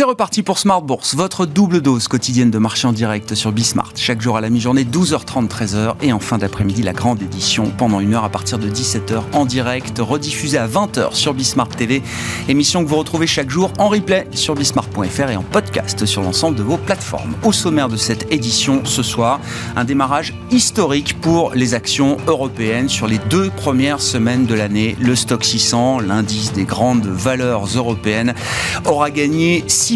C'est reparti pour Smart Bourse, votre double dose quotidienne de marché en direct sur Bismart. Chaque jour à la mi-journée, 12h30, 13h. Et en fin d'après-midi, la grande édition pendant une heure à partir de 17h en direct, rediffusée à 20h sur Bismart TV. Émission que vous retrouvez chaque jour en replay sur bismart.fr et en podcast sur l'ensemble de vos plateformes. Au sommaire de cette édition ce soir, un démarrage historique pour les actions européennes sur les deux premières semaines de l'année. Le stock 600, l'indice des grandes valeurs européennes, aura gagné 6%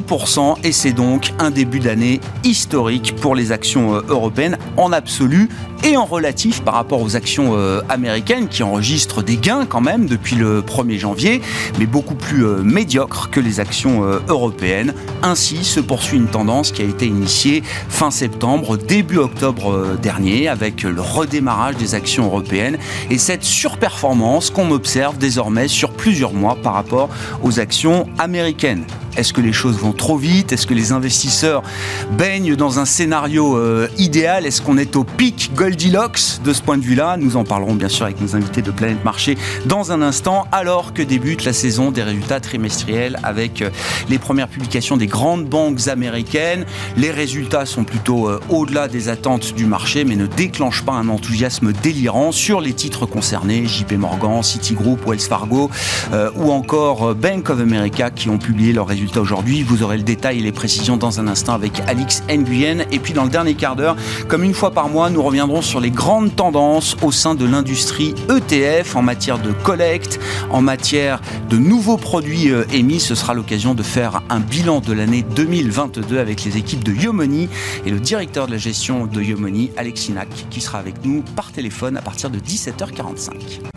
et c'est donc un début d'année historique pour les actions euh, européennes en absolu et en relatif par rapport aux actions euh, américaines qui enregistrent des gains quand même depuis le 1er janvier, mais beaucoup plus euh, médiocres que les actions européennes. Ainsi se poursuit une tendance qui a été initiée fin septembre, début octobre dernier avec le redémarrage des actions européennes et cette surperformance qu'on observe désormais sur plusieurs mois par rapport aux actions américaines. Est-ce que les choses vont trop vite? Est-ce que les investisseurs baignent dans un scénario euh, idéal? Est-ce qu'on est au pic Goldilocks? De ce point de vue-là Nous en parlerons bien sûr avec nos invités de Planète Marché dans un instant, alors que débute la saison des résultats trimestriels avec euh, les premières publications des grandes banques américaines. Les résultats sont plutôt euh, au-delà des attentes du marché, mais ne déclenchent pas un enthousiasme délirant sur les titres concernés, JP Morgan, Citigroup, Wells Fargo ou encore Bank of America qui ont publié leurs résultats aujourd'hui. Vous aurez le détail et les précisions dans un instant avec Alix Nguyen. Et puis dans le dernier quart d'heure, comme une fois par mois, nous reviendrons sur les grandes tendances au sein de l'industrie ETF en matière de collecte, en matière de nouveaux produits euh, émis. Ce sera l'occasion de faire un bilan de l'année 2022 avec les équipes de Yomoni et le directeur de la gestion de Yomoni, Alex Sinac, qui sera avec nous par téléphone à partir de 17h45.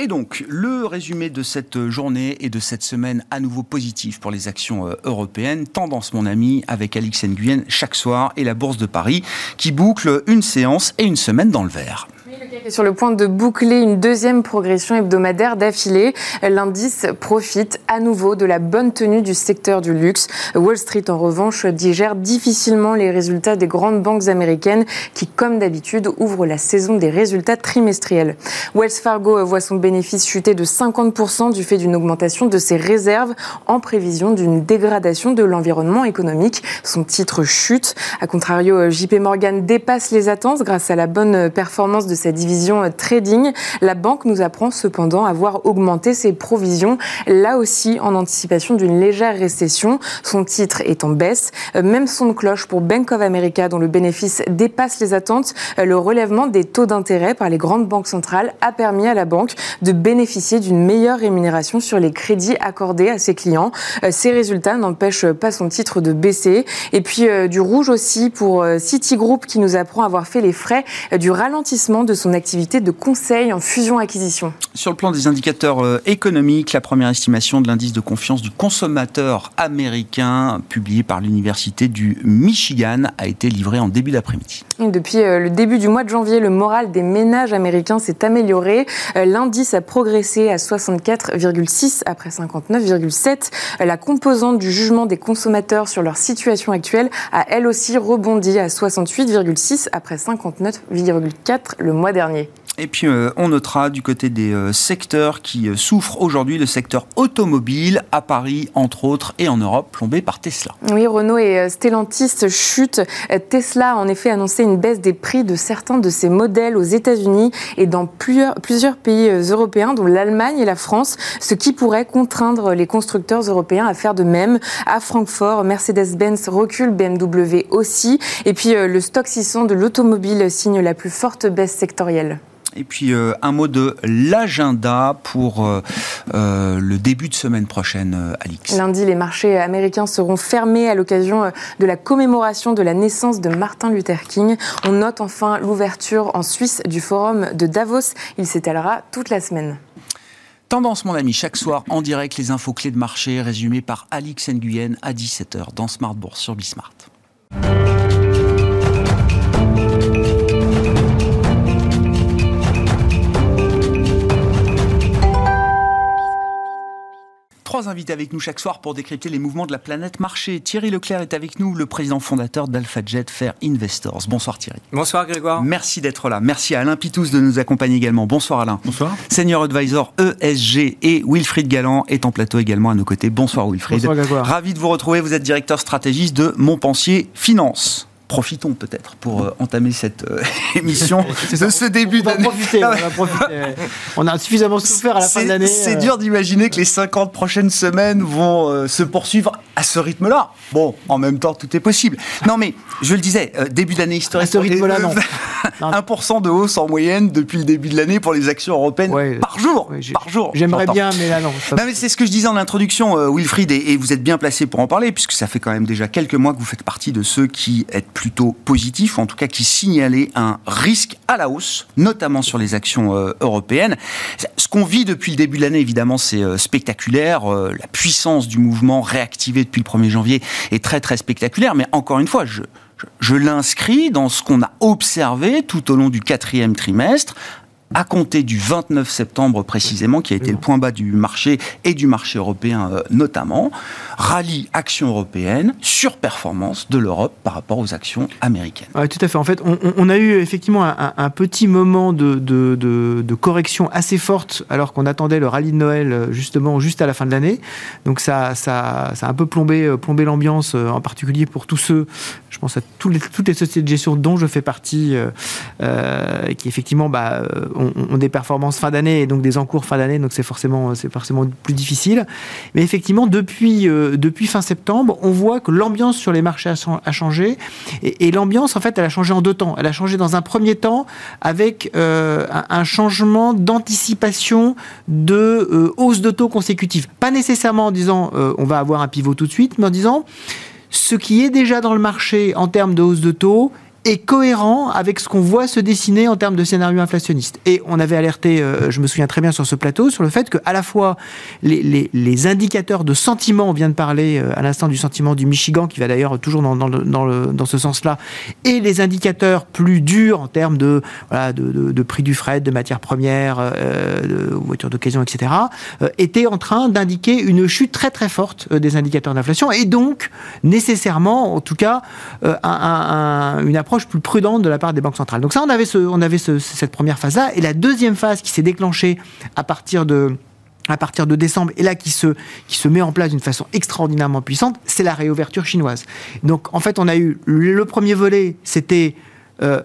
Et donc, le résumé de cette journée et de cette semaine à nouveau positif pour les actions euh, européennes. Tendance, mon ami, avec Alix Nguyen chaque soir et la Bourse de Paris qui boucle une séance et une semaine dans le vert est sur le point de boucler une deuxième progression hebdomadaire d'affilée. L'indice profite à nouveau de la bonne tenue du secteur du luxe. Wall Street, en revanche, digère difficilement les résultats des grandes banques américaines qui, comme d'habitude, ouvrent la saison des résultats trimestriels. Wells Fargo voit son bénéfice chuter de 50% du fait d'une augmentation de ses réserves en prévision d'une dégradation de l'environnement économique. Son titre chute. A contrario, JP Morgan dépasse les attentes grâce à la bonne performance de sa division euh, trading. La banque nous apprend cependant avoir augmenté ses provisions, là aussi en anticipation d'une légère récession. Son titre est en baisse. Euh, même son de cloche pour Bank of America, dont le bénéfice dépasse les attentes. Euh, le relèvement des taux d'intérêt par les grandes banques centrales a permis à la banque de bénéficier d'une meilleure rémunération sur les crédits accordés à ses clients. Ces résultats n'empêchent pas son titre de baisser. Et puis du rouge aussi pour Citigroup qui nous apprend avoir fait les frais du ralentissement de son activité de conseil en fusion-acquisition. Sur le plan des indicateurs euh, économiques, la première estimation de l'indice de confiance du consommateur américain, publié par l'Université du Michigan, a été livrée en début d'après-midi. Depuis euh, le début du mois de janvier, le moral des ménages américains s'est amélioré. Euh, l'indice a progressé à 64,6 après 59,7. La composante du jugement des consommateurs sur leur situation actuelle a elle aussi rebondi à 68,6 après 59,4 le dernier. Et puis euh, on notera du côté des euh, secteurs qui euh, souffrent aujourd'hui, le secteur automobile à Paris entre autres et en Europe, plombé par Tesla. Oui, Renault et Stellantis chutent. Tesla a en effet annoncé une baisse des prix de certains de ses modèles aux États-Unis et dans plusieurs, plusieurs pays européens, dont l'Allemagne et la France, ce qui pourrait contraindre les constructeurs européens à faire de même. À Francfort, Mercedes-Benz recule, BMW aussi. Et puis le stock 600 de l'automobile signe la plus forte baisse sectorielle. Et puis euh, un mot de l'agenda pour euh, euh, le début de semaine prochaine, Alix. Lundi, les marchés américains seront fermés à l'occasion de la commémoration de la naissance de Martin Luther King. On note enfin l'ouverture en Suisse du forum de Davos. Il s'étalera toute la semaine. Tendance, mon ami, chaque soir en direct, les infos clés de marché résumées par Alix Nguyen à 17h dans Smart Bourse sur Bismart. Trois invités avec nous chaque soir pour décrypter les mouvements de la planète marché. Thierry Leclerc est avec nous, le président fondateur d'AlphaJet Fair Investors. Bonsoir Thierry. Bonsoir Grégoire. Merci d'être là. Merci à Alain Pitous de nous accompagner également. Bonsoir Alain. Bonsoir. Senior Advisor ESG et Wilfried Galland est en plateau également à nos côtés. Bonsoir Wilfried. Bonsoir Grégoire. Ravi de vous retrouver. Vous êtes directeur stratégiste de Montpensier Finance profitons peut-être pour euh, entamer cette euh, émission de ce début d'année. On, ah on, on, a suffisamment souffert à la fin de l'année. C'est dur d'imaginer que les 50 prochaines semaines vont euh, se poursuivre à ce rythme-là. Bon, en même temps, tout est possible. Non, mais je le disais, début d'année historique. À ce rythme-là, non. 1% de hausse en moyenne depuis le début de l'année pour les actions européennes par jour. par jour. J'aimerais bien, mais là, non. non mais c'est ce que je disais en introduction, Wilfried, et, et, vous êtes bien placé pour en parler, puisque ça fait quand même déjà quelques mois que vous faites partie de ceux qui êtes plutôt positif, ou en tout cas qui signalait un risque à la hausse, notamment sur les actions euh, européennes. Ce qu'on vit depuis le début de l'année, évidemment, c'est euh, spectaculaire. Euh, la puissance du mouvement réactivé depuis le 1er janvier est très très spectaculaire, mais encore une fois, je, je l'inscris dans ce qu'on a observé tout au long du quatrième trimestre, à compter du 29 septembre précisément, qui a été le point bas du marché et du marché européen euh, notamment, rallye action européenne, surperformance de l'Europe par rapport aux actions américaines. Oui, tout à fait. En fait, on, a eu effectivement un, petit moment de, correction assez forte alors qu'on attendait le rallye de Noël euh, justement juste à la fin de l'année. Donc ça, ça, ça a un peu plombé, euh, plombé l'ambiance, en particulier pour tous ceux, je pense à toutes les sociétés de gestion dont je fais partie, euh, qui effectivement bah, ont, des performances fin d'année et donc des encours fin d'année, donc c'est forcément, c'est forcément plus difficile. Mais effectivement, depuis, euh, depuis fin septembre, on voit que l'ambiance sur les marchés a, changé. Et, l'ambiance, en fait, elle a changé en deux temps. Elle a changé dans un premier temps avec euh, un, changement d'anticipation de euh, hausse de taux consécutive. Pas nécessairement en disant on va avoir un pivot tout de suite, mais en disant ce qui est déjà dans le marché en termes de hausse de taux est cohérent avec ce qu'on voit se dessiner en termes de scénario inflationniste. Et on avait alerté, euh, je me souviens très bien sur ce plateau, sur le fait que à la fois les, les, indicateurs de sentiment, on vient de parler euh, à l'instant du sentiment du Michigan, qui va d'ailleurs toujours dans, dans, le, dans ce sens-là, et les indicateurs plus durs en termes de, voilà, de, de, prix du fret, de matières premières, euh, de voitures d'occasion, etc., étaient en train d'indiquer une chute très très forte des indicateurs d'inflation, et donc nécessairement, en tout cas, un, une approche plus prudente de la part des banques centrales. Donc ça, on avait, ce, on avait cette première phase-là. Et la deuxième phase qui s'est déclenchée à partir de à partir de décembre, et là qui se, qui se met en place d'une façon extraordinairement puissante, c'est la réouverture chinoise. Donc en fait, on a eu le premier volet, c'était euh,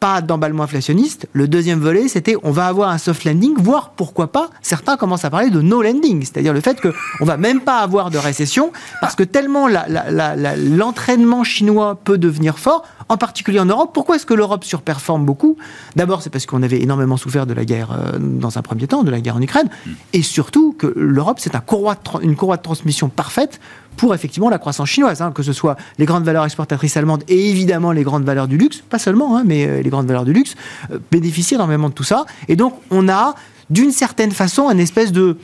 pas d'emballement inflationniste. Le deuxième volet, c'était on va avoir un soft landing, voire pourquoi pas, certains commencent à parler de no landing, c'est-à-dire le fait qu'on va même pas avoir de récession, parce que tellement l'entraînement chinois peut devenir fort, en particulier en Europe. Pourquoi est-ce que l'Europe surperforme beaucoup? D'abord, c'est parce qu'on avait énormément souffert de la guerre euh, dans un premier temps, de la guerre en Ukraine, et surtout que l'Europe, c'est un une courroie de transmission parfaite pour effectivement la croissance chinoise, hein, que ce soit les grandes valeurs exportatrices allemandes et évidemment les grandes valeurs du luxe, pas seulement, hein, mais euh, les grandes valeurs du luxe, euh, bénéficient énormément de tout ça. Et donc on a d'une certaine façon un espèce de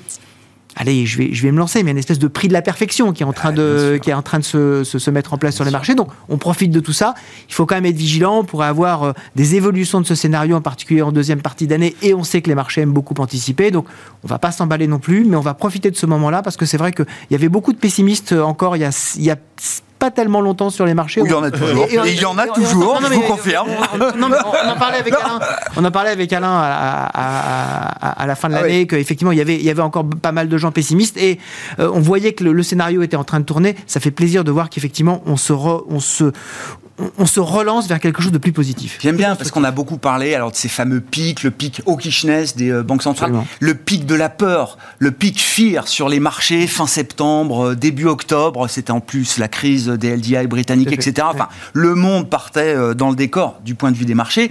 allez, je vais, je vais me lancer, mais une espèce de prix de la perfection qui est en train de, qui est en train de se, se, mettre en place sur les marchés. Donc, on profite de tout ça. Il faut quand même être vigilant pour avoir euh, des évolutions de ce scénario, en particulier en deuxième partie d'année. Et on sait que les marchés aiment beaucoup anticiper. Donc, on va pas s'emballer non plus, mais on va profiter de ce moment-là parce que c'est vrai qu'il y avait beaucoup de pessimistes euh, encore il y a, il y a pas tellement longtemps sur les marchés. il y en a toujours. il y en a toujours, je vous confirme. On, en parlait avec Alain, on en parlait avec Alain à, la fin de ah l'année, qu'effectivement, il y, avait, il y avait encore pas mal de gens pessimistes et euh, on voyait que le, scénario était en train de tourner. Ça fait plaisir de voir qu'effectivement, on se, on se, on, se relance vers quelque chose de plus positif. J'aime bien parce qu'on a beaucoup parlé alors de ces fameux pics, le pic hawkishness des euh, banques centrales, le pic de la peur, le pic fear sur les marchés fin septembre, euh, début octobre, c'était en plus la crise des LDI britanniques, etc. Enfin, le monde partait euh, dans le décor du point de vue des marchés.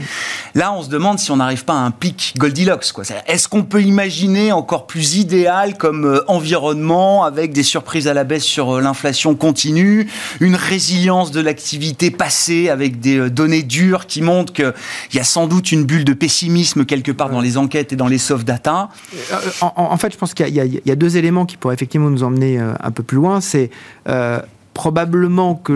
Là, on se demande si on n'arrive pas à un pic Goldilocks. Est-ce qu'on peut imaginer encore plus idéal comme environnement avec des surprises à la baisse sur l'inflation continue, une résilience de l'activité passée avec des euh, données dures qui montrent qu'il y a sans doute une bulle de pessimisme quelque part dans les enquêtes et dans les soft data euh, en, fait, je pense qu'il y, a deux éléments qui pourraient effectivement nous emmener euh, un peu plus loin. C'est probablement que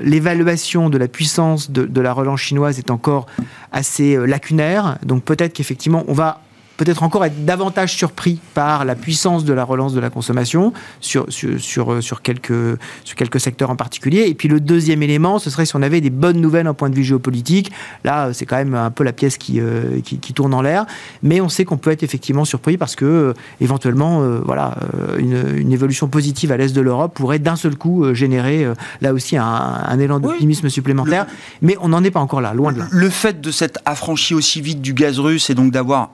l'évaluation de la puissance de, de, la relance chinoise est encore assez lacunaire. Donc peut-être qu'effectivement, on va peut-être encore être davantage surpris par la puissance de la relance de la consommation sur, sur, sur, euh, sur, quelques, sur quelques secteurs en particulier. Et puis le deuxième élément, ce serait si on avait des bonnes nouvelles en point de vue géopolitique. Là, c'est quand même un peu la pièce qui, euh, qui, qui, tourne en l'air. Mais on sait qu'on peut être effectivement surpris parce que, euh, éventuellement, voilà, une, une, évolution positive à l'est de l'Europe pourrait d'un seul coup générer, là aussi, un, un élan d'optimisme supplémentaire. Mais on n'en est pas encore là, loin de là. Le fait de s'être affranchi aussi vite du gaz russe et donc d'avoir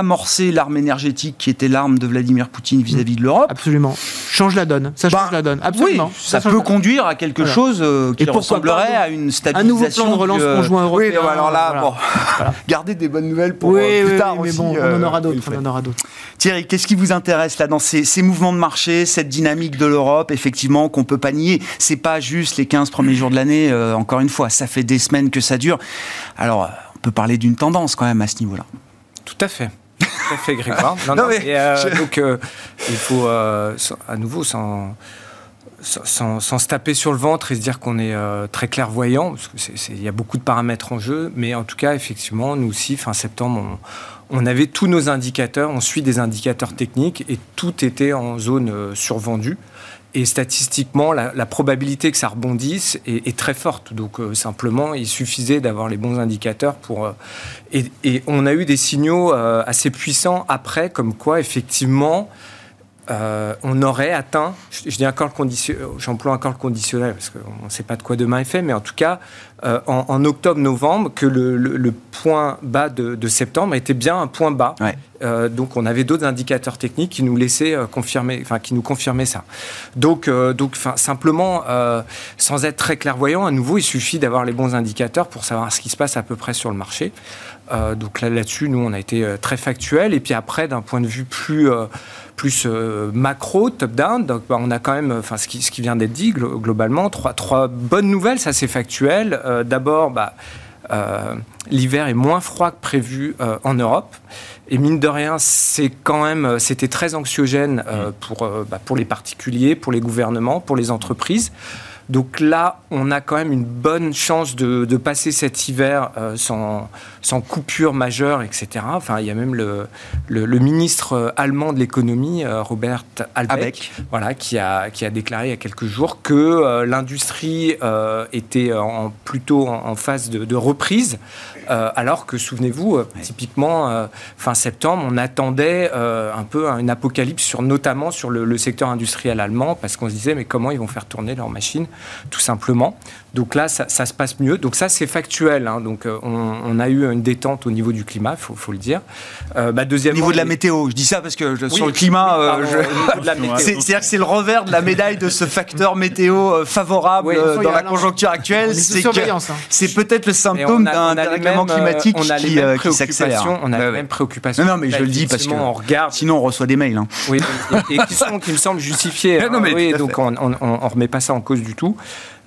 désamorcé l'arme énergétique qui était l'arme de Vladimir Poutine vis-à-vis de l'Europe. Absolument. Change la donne. Ça change bah, la donne. Absolument. ça, peut conduire à quelque chose euh, qui ressemblerait à une stabilisation. Un nouveau plan de relance conjoint européen. Oui, alors là, bon, gardez des bonnes nouvelles pour euh, plus tard mais aussi. Bon, on en aura d'autres. On en aura d'autres. Thierry, qu'est-ce qui vous intéresse là dans ces, ces mouvements de marché, cette dynamique de l'Europe, effectivement, qu'on peut pas nier? C'est pas juste les 15 premiers jours de l'année, euh, encore une fois, ça fait des semaines que ça dure. Alors, on peut parler d'une tendance quand même à ce niveau-là. Tout à fait. Tout à fait, Grégoire. Non, non, mais, euh, Donc, euh, il faut euh, à nouveau sans, sans, sans, se taper sur le ventre et se dire qu'on est très clairvoyant, parce qu'il y a beaucoup de paramètres en jeu, mais en tout cas, effectivement, nous aussi, fin septembre, on, on avait tous nos indicateurs, on suit des indicateurs techniques et tout était en zone survendue. Et statistiquement, la, probabilité que ça rebondisse est, très forte. Donc euh, simplement, il suffisait d'avoir les bons indicateurs pour... Euh, et, on a eu des signaux euh, assez puissants après, comme quoi effectivement, on aurait atteint, je, dis encore le j'emploie encore le conditionnel parce qu'on ne sait pas de quoi demain est fait, mais en tout cas, en, octobre-novembre, que le, point bas de, septembre était bien un point bas. Euh, donc on avait d'autres indicateurs techniques qui nous laissaient euh, confirmer, enfin qui nous confirmaient ça. Donc, euh, donc simplement, sans être très clairvoyant, à nouveau, il suffit d'avoir les bons indicateurs pour savoir ce qui se passe à peu près sur le marché. donc là, là-dessus, nous, on a été très factuel. Et puis après, d'un point de vue plus plus macro, top-down. Donc, bah, on a quand même, enfin, ce qui, ce qui vient d'être dit globalement, trois, trois bonnes nouvelles, ça c'est factuel. D'abord, bah, l'hiver est moins froid que prévu en Europe. Et mine de rien, c'est quand même, euh, c'était très anxiogène euh, pour, euh, bah, pour les particuliers, pour les gouvernements, pour les entreprises. Donc là, on a quand même une bonne chance de, passer cet hiver sans, sans, coupure majeure, etc. Enfin, il y a même le, le, ministre allemand de l'économie, Robert Albeck, Voilà, qui, a, qui a déclaré il y a quelques jours que l'industrie était en, plutôt en, phase de, de reprise. Euh, alors que, souvenez-vous, euh, typiquement, euh, fin septembre, on attendait un peu une apocalypse, sur, notamment sur le, secteur industriel allemand, parce qu'on se disait, mais comment ils vont faire tourner leurs machines, tout simplement. Donc là, ça, se passe mieux. Donc ça, c'est factuel. Hein. Donc on, a eu une détente au niveau du climat, il faut, le dire. Bah, deuxièmement, au niveau de la météo, je dis ça parce que sur le climat, c'est-à-dire que c'est le revers de la médaille de ce facteur météo favorable dans la conjoncture actuelle. C'est hein. c'est peut-être le symptôme d'un climatique on a qui, euh, s'accélère. On a les mêmes préoccupations. Non, mais je le dis parce que on regarde. sinon on reçoit des mails. Hein. Oui, et, qui, sont, qui me semblent justifiés. non, mais donc on ne remet pas ça en cause du tout.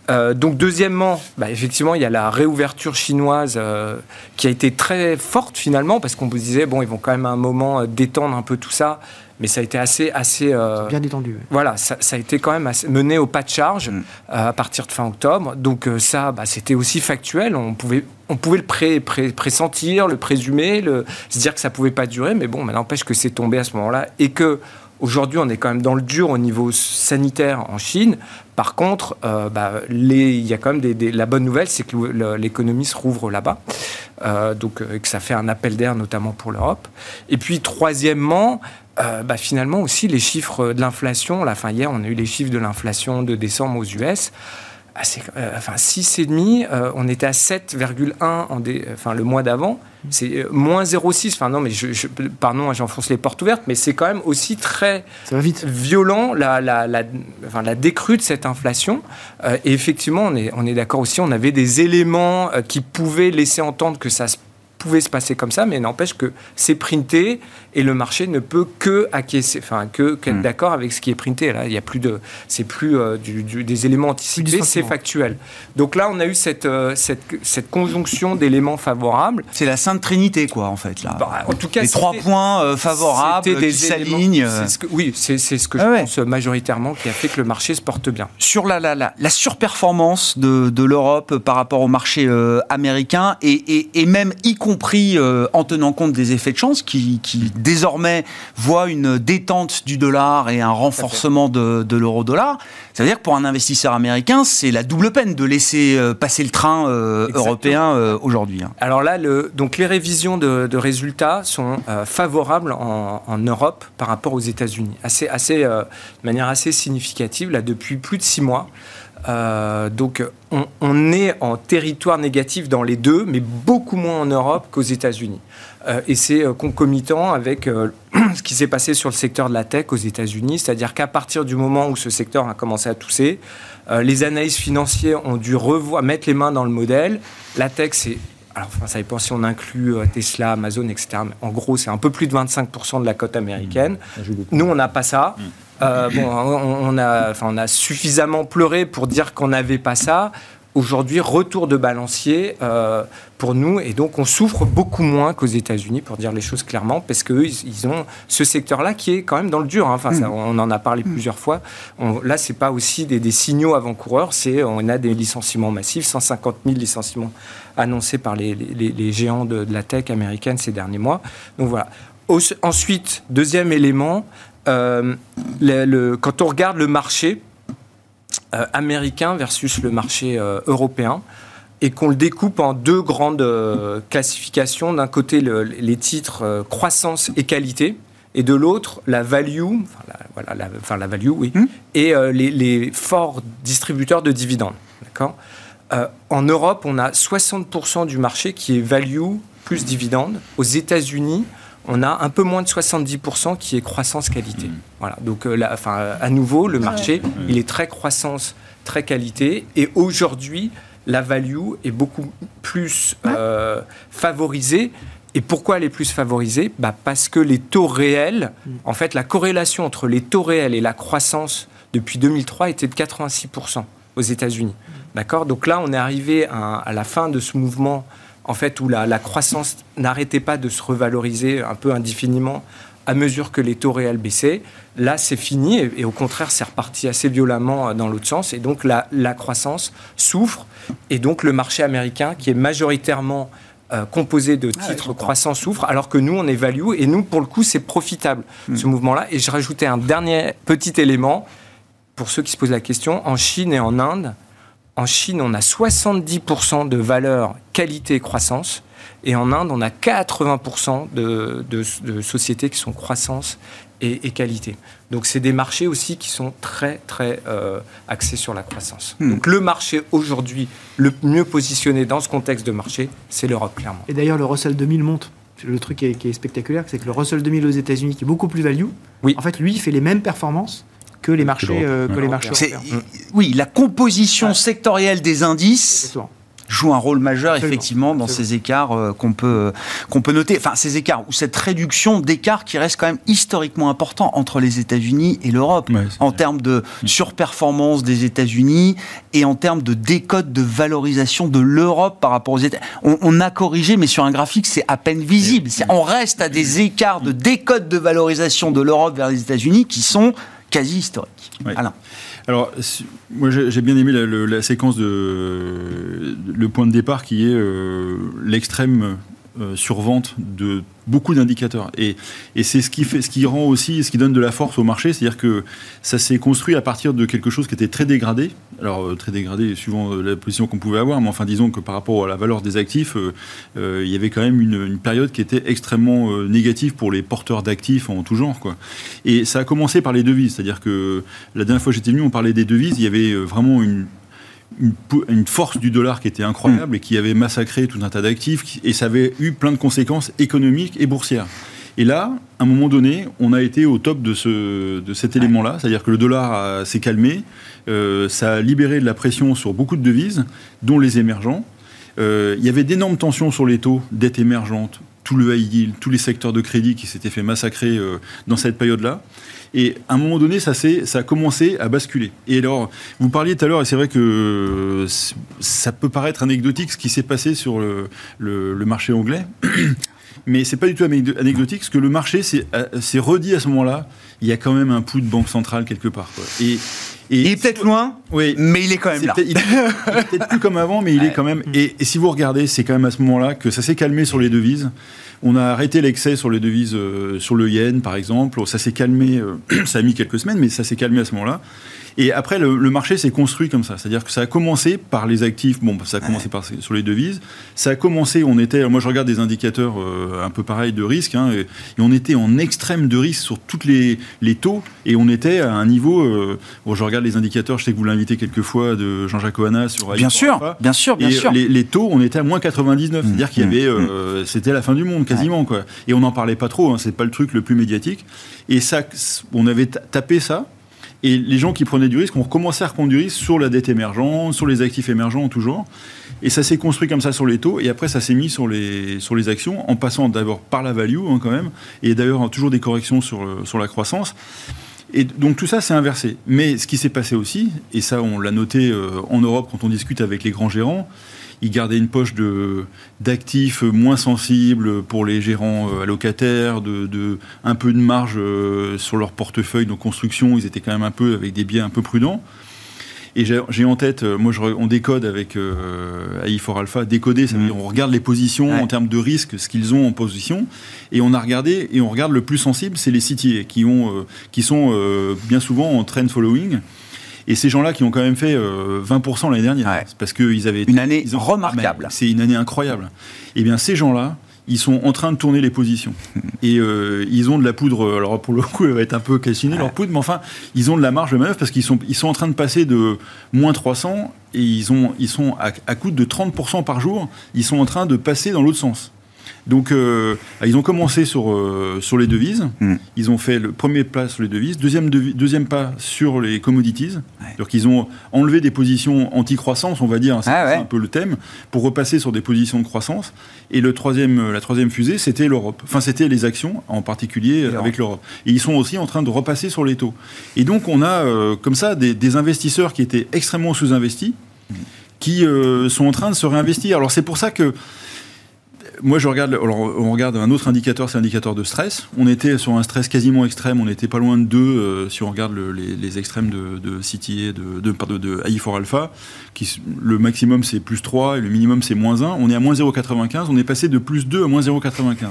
Euh, donc deuxièmement, bah, effectivement, il y a la réouverture chinoise euh, qui a été très forte finalement parce qu'on vous disait bon, ils vont quand même à un moment détendre un peu tout ça mais ça a été assez. assez euh, bien détendu. Voilà, ça, a été quand même mené au pas de charge mm. euh, à partir de fin octobre. Donc euh, ça, bah, c'était aussi factuel. On pouvait, on pouvait le pré, pressentir, le présumer, le, se dire que ça pouvait pas durer. Mais bon, n'empêche que c'est tombé à ce moment-là et que Aujourd'hui, on est quand même dans le dur au niveau sanitaire en Chine. Par contre, bah, les, il y a quand même des, la bonne nouvelle, c'est que l'économie se rouvre là-bas. donc, que ça fait un appel d'air, notamment pour l'Europe. Et puis, troisièmement, euh, bah, finalement aussi les chiffres de l'inflation. Enfin, hier, on a eu les chiffres de l'inflation de décembre aux US. Ah, euh, enfin, 6,5, euh, on était à 7,1 enfin, le mois d'avant. C'est moins 0,6. Enfin, non, mais je, pardon, hein, j'enfonce les portes ouvertes, mais c'est quand même aussi très violent la, la, la, enfin, la, décrue de cette inflation. et effectivement, on est, on est d'accord aussi, on avait des éléments qui pouvaient laisser entendre que ça se pouvait se passer comme ça, mais n'empêche que c'est printé et le marché ne peut que acquiescer, enfin que qu'être hmm. d'accord avec ce qui est printé. Là, il y a plus de, c'est plus euh, du, des éléments anticipés, c'est factuel. Donc là, on a eu cette euh, cette, cette, conjonction d'éléments favorables. C'est la sainte trinité, quoi, en fait là. Bah, en tout cas, les trois points euh, favorables qui s'alignent. oui, c'est ce que je ah pense majoritairement qui a fait que le marché se porte bien. Sur la la, la, la surperformance de, de l'Europe par rapport au marché américain et, et, et même y compris compris en tenant compte des effets de chance, qui, désormais voient une détente du dollar et un renforcement de, de l'euro-dollar. Ça veut dire que pour un investisseur américain, c'est la double peine de laisser passer le train européen aujourd'hui. Hein. Alors là, le, donc les révisions de, résultats sont favorables en, en, Europe par rapport aux États-Unis, assez, assez, de manière assez significative là depuis plus de six mois. Euh, donc on, est en territoire négatif dans les deux, mais beaucoup moins en Europe qu'aux États-Unis. Euh, et c'est euh, concomitant avec ce qui s'est passé sur le secteur de la tech aux États-Unis, c'est-à-dire qu'à partir du moment où ce secteur a commencé à tousser, les analystes financiers ont dû revoir, mettre les mains dans le modèle. La tech, c'est alors, enfin, ça dépend si on inclut Tesla, Amazon, etc. en gros, c'est un peu plus de 25% de la cote américaine. Mmh. Nous, on n'a pas ça. Mmh. Euh, bon, on, a, enfin, on a suffisamment pleuré pour dire qu'on n'avait pas ça. Aujourd'hui, retour de balancier euh, pour nous, et donc on souffre beaucoup moins qu'aux États-Unis, pour dire les choses clairement, parce qu'eux, ils ont ce secteur-là qui est quand même dans le dur. Hein. Enfin, mm. on en a parlé mm. plusieurs fois. On, là, c'est pas aussi des, signaux avant-coureurs, c'est on a des licenciements massifs, 150 000 licenciements annoncés par les, géants de, la tech américaine ces derniers mois. Donc voilà. ensuite, deuxième élément, euh, le, quand on regarde le marché américain versus le marché euh, européen, et qu'on le découpe en deux grandes classifications. D'un côté, les titres croissance et qualité, et de l'autre, la value, enfin la, voilà, la, enfin, la value, oui, hmm. et les, les, forts distributeurs de dividendes. D'accord? En Europe, on a 60% du marché qui est value plus dividendes. Aux États-Unis, on a un peu moins de 70% qui est croissance qualité. Mmh. Voilà. Donc, euh, enfin, à nouveau, le marché, il est très croissance, très qualité. Et aujourd'hui, la value est beaucoup plus euh, favorisée. Et pourquoi elle est plus favorisée? Bah Parce que les taux réels, mmh. en fait, la corrélation entre les taux réels et la croissance depuis 2003 était de 86% aux États-Unis. Mmh. D'accord? Donc là, on est arrivé à la fin de ce mouvement en fait, où la, croissance n'arrêtait pas de se revaloriser un peu indéfiniment à mesure que les taux réels baissaient. Là, c'est fini et, au contraire, c'est reparti assez violemment euh, dans l'autre sens. Et donc, la, croissance souffre. Et donc, le marché américain, qui est majoritairement euh, composé de ah titres croissants, souffre, alors que nous, on est value. Et nous, pour le coup, c'est profitable, hmm. ce mouvement-là. Et je rajoutais un dernier petit élément pour ceux qui se posent la question. En Chine et en Inde, en Chine, on a 70% de valeur qualité et croissance. Et en Inde, on a 80% de, sociétés qui sont croissance et, qualité. Donc, c'est des marchés aussi qui sont très, très euh, axés sur la croissance. Hmm. Donc, le marché aujourd'hui, le mieux positionné dans ce contexte de marché, c'est l'Europe, clairement. Et d'ailleurs, le Russell 2000 monte. Le truc qui est, spectaculaire, c'est que le Russell 2000 aux États-Unis, qui est beaucoup plus value, oui. en fait, lui, il fait les mêmes performances que les marchés, euh, que les marchés européens. Oui, la composition sectorielle des indices joue un rôle majeur effectivement dans ces écarts euh, qu'on peut qu'on peut noter. Enfin, ces écarts ou cette réduction d'écart qui reste quand même historiquement important entre les États-Unis et l'Europe en termes de surperformance des États-Unis et en termes de décode de valorisation de l'Europe par rapport aux États. On, on, a corrigé, mais sur un graphique, c'est à peine visible. On reste à des écarts de décode de valorisation de l'Europe vers les États-Unis qui sont quasi historique. Alors, moi j'ai bien aimé la, séquence de le point de départ qui est euh, l'extrême euh, survente de beaucoup d'indicateurs. Et, c'est ce qui, fait, ce qui rend aussi, ce qui donne de la force au marché, c'est-à-dire que ça s'est construit à partir de quelque chose qui était très dégradé. Alors, euh, très dégradé suivant la position qu'on pouvait avoir, mais enfin, disons que par rapport à la valeur des actifs, il y avait quand même une, période qui était extrêmement négative pour les porteurs d'actifs en tout genre. Quoi. Et ça a commencé par les devises, c'est-à-dire que la dernière fois que j'étais venu, on parlait des devises, il y avait vraiment une une, force du dollar qui était incroyable et qui avait massacré tout un tas d'actifs et ça avait eu plein de conséquences économiques et boursières. Et là, à un moment donné, on a été au top de, ce, de cet élément-là, c'est-à-dire que le dollar s'est calmé, euh, ça a libéré de la pression sur beaucoup de devises, dont les émergents. Euh, il y avait d'énormes tensions sur les taux, dette émergente, tout le high yield, tous les secteurs de crédit qui s'étaient fait massacrer euh, dans cette période-là. Et à un moment donné, ça, ça a commencé à basculer. Et alors, vous parliez tout à l'heure, et c'est vrai que ça peut paraître anecdotique ce qui s'est passé sur le, marché anglais. Mais c'est pas du tout anecdotique, parce que le marché s'est redit à ce moment-là, il y a quand même un pouls de banque centrale quelque part. Et, il est peut-être loin, oui, mais il est quand même là. il est peut-être plus comme avant, mais il est quand même. Et, et si vous regardez, c'est quand même à ce moment-là que ça s'est calmé sur les devises. On a arrêté l'excès sur les devises, euh, sur le yen par exemple. Ça s'est calmé, euh, ça a mis quelques semaines, mais ça s'est calmé à ce moment-là. Et après, le, marché s'est construit comme ça. C'est-à-dire que ça a commencé par les actifs, bon, ça a commencé par, sur les devises. Ça a commencé, on était, moi je regarde des indicateurs euh, un peu pareils de risque, hein, et, on était en extrême de risque sur tous les, les, taux, et on était à un niveau, bon, je regarde les indicateurs, je sais que vous l'invitez quelques fois, de Jean-Jacques Oana sur Bien sûr, bien sûr, bien sûr. Les, les, taux, on était à moins 99, c'est-à-dire qu'il y mmh. avait, mmh. c'était la fin du monde quasiment. Quoi. Et on n'en parlait pas trop, hein, c'est pas le truc le plus médiatique. Et ça, on avait tapé ça. Et les gens qui prenaient du risque ont recommencé à reprendre du risque sur la dette émergente, sur les actifs émergents toujours. Et ça s'est construit comme ça sur les taux. Et après, ça s'est mis sur les, sur les actions, en passant d'abord par la value hein, quand même. Et d'ailleurs, toujours des corrections sur, sur la croissance. Et donc tout ça, c'est inversé. Mais ce qui s'est passé aussi, et ça on l'a noté euh, en Europe quand on discute avec les grands gérants, ils gardaient une poche d'actifs moins sensibles pour les gérants euh, allocataires, de, un peu de marge euh, sur leur portefeuille de construction. Ils étaient quand même un peu avec des biais un peu prudents. Et j'ai en tête, euh, moi je, on décode avec AI4 Alpha, décoder, ça veut dire on regarde les positions en termes de risque, ce qu'ils ont en position, et on a regardé, et on regarde le plus sensible, c'est les CTA, qui, ont, qui sont bien souvent en trend following. Et ces gens-là qui ont quand même fait 20% euh, l'année dernière, parce qu'ils avaient une année remarquable. c'est une année incroyable. Eh bien ces gens-là, ils sont en train de tourner les positions. Et euh, ils ont de la poudre, alors pour le coup, elle va être un peu calcinée, leur poudre, mais enfin, ils ont de la marge de manœuvre parce qu'ils sont, ils sont en train de passer de moins 300 et ils, ont, ils sont à, à coût de 30% par jour, ils sont en train de passer dans l'autre sens. Donc, euh, ils ont commencé sur, euh, sur les devises. Hmm. Ils ont fait le premier pas sur les devises, deuxième, deuxième pas sur les commodities. Donc, ils ont enlevé des positions anti-croissance, on va dire, c'est ah un peu le thème, pour repasser sur des positions de croissance. Et le troisième, la troisième fusée, c'était l'Europe. Enfin, c'était les actions, en particulier avec l'Europe. Et ils sont aussi en train de repasser sur les taux. Et donc, on a euh, comme ça des, des, investisseurs qui étaient extrêmement sous-investis, hmm. qui sont en train de se réinvestir. Alors, c'est pour ça que moi, je regarde, on regarde un autre indicateur, c'est l'indicateur de stress. On était sur un stress quasiment extrême, on n'était pas loin de 2 euh, si on regarde les, extrêmes de, de CTA, de, de, de AI4 Alpha. Qui, le maximum c'est plus 3 et le minimum c'est moins 1. On est à moins 0,95, on est passé de plus 2 à moins 0,95.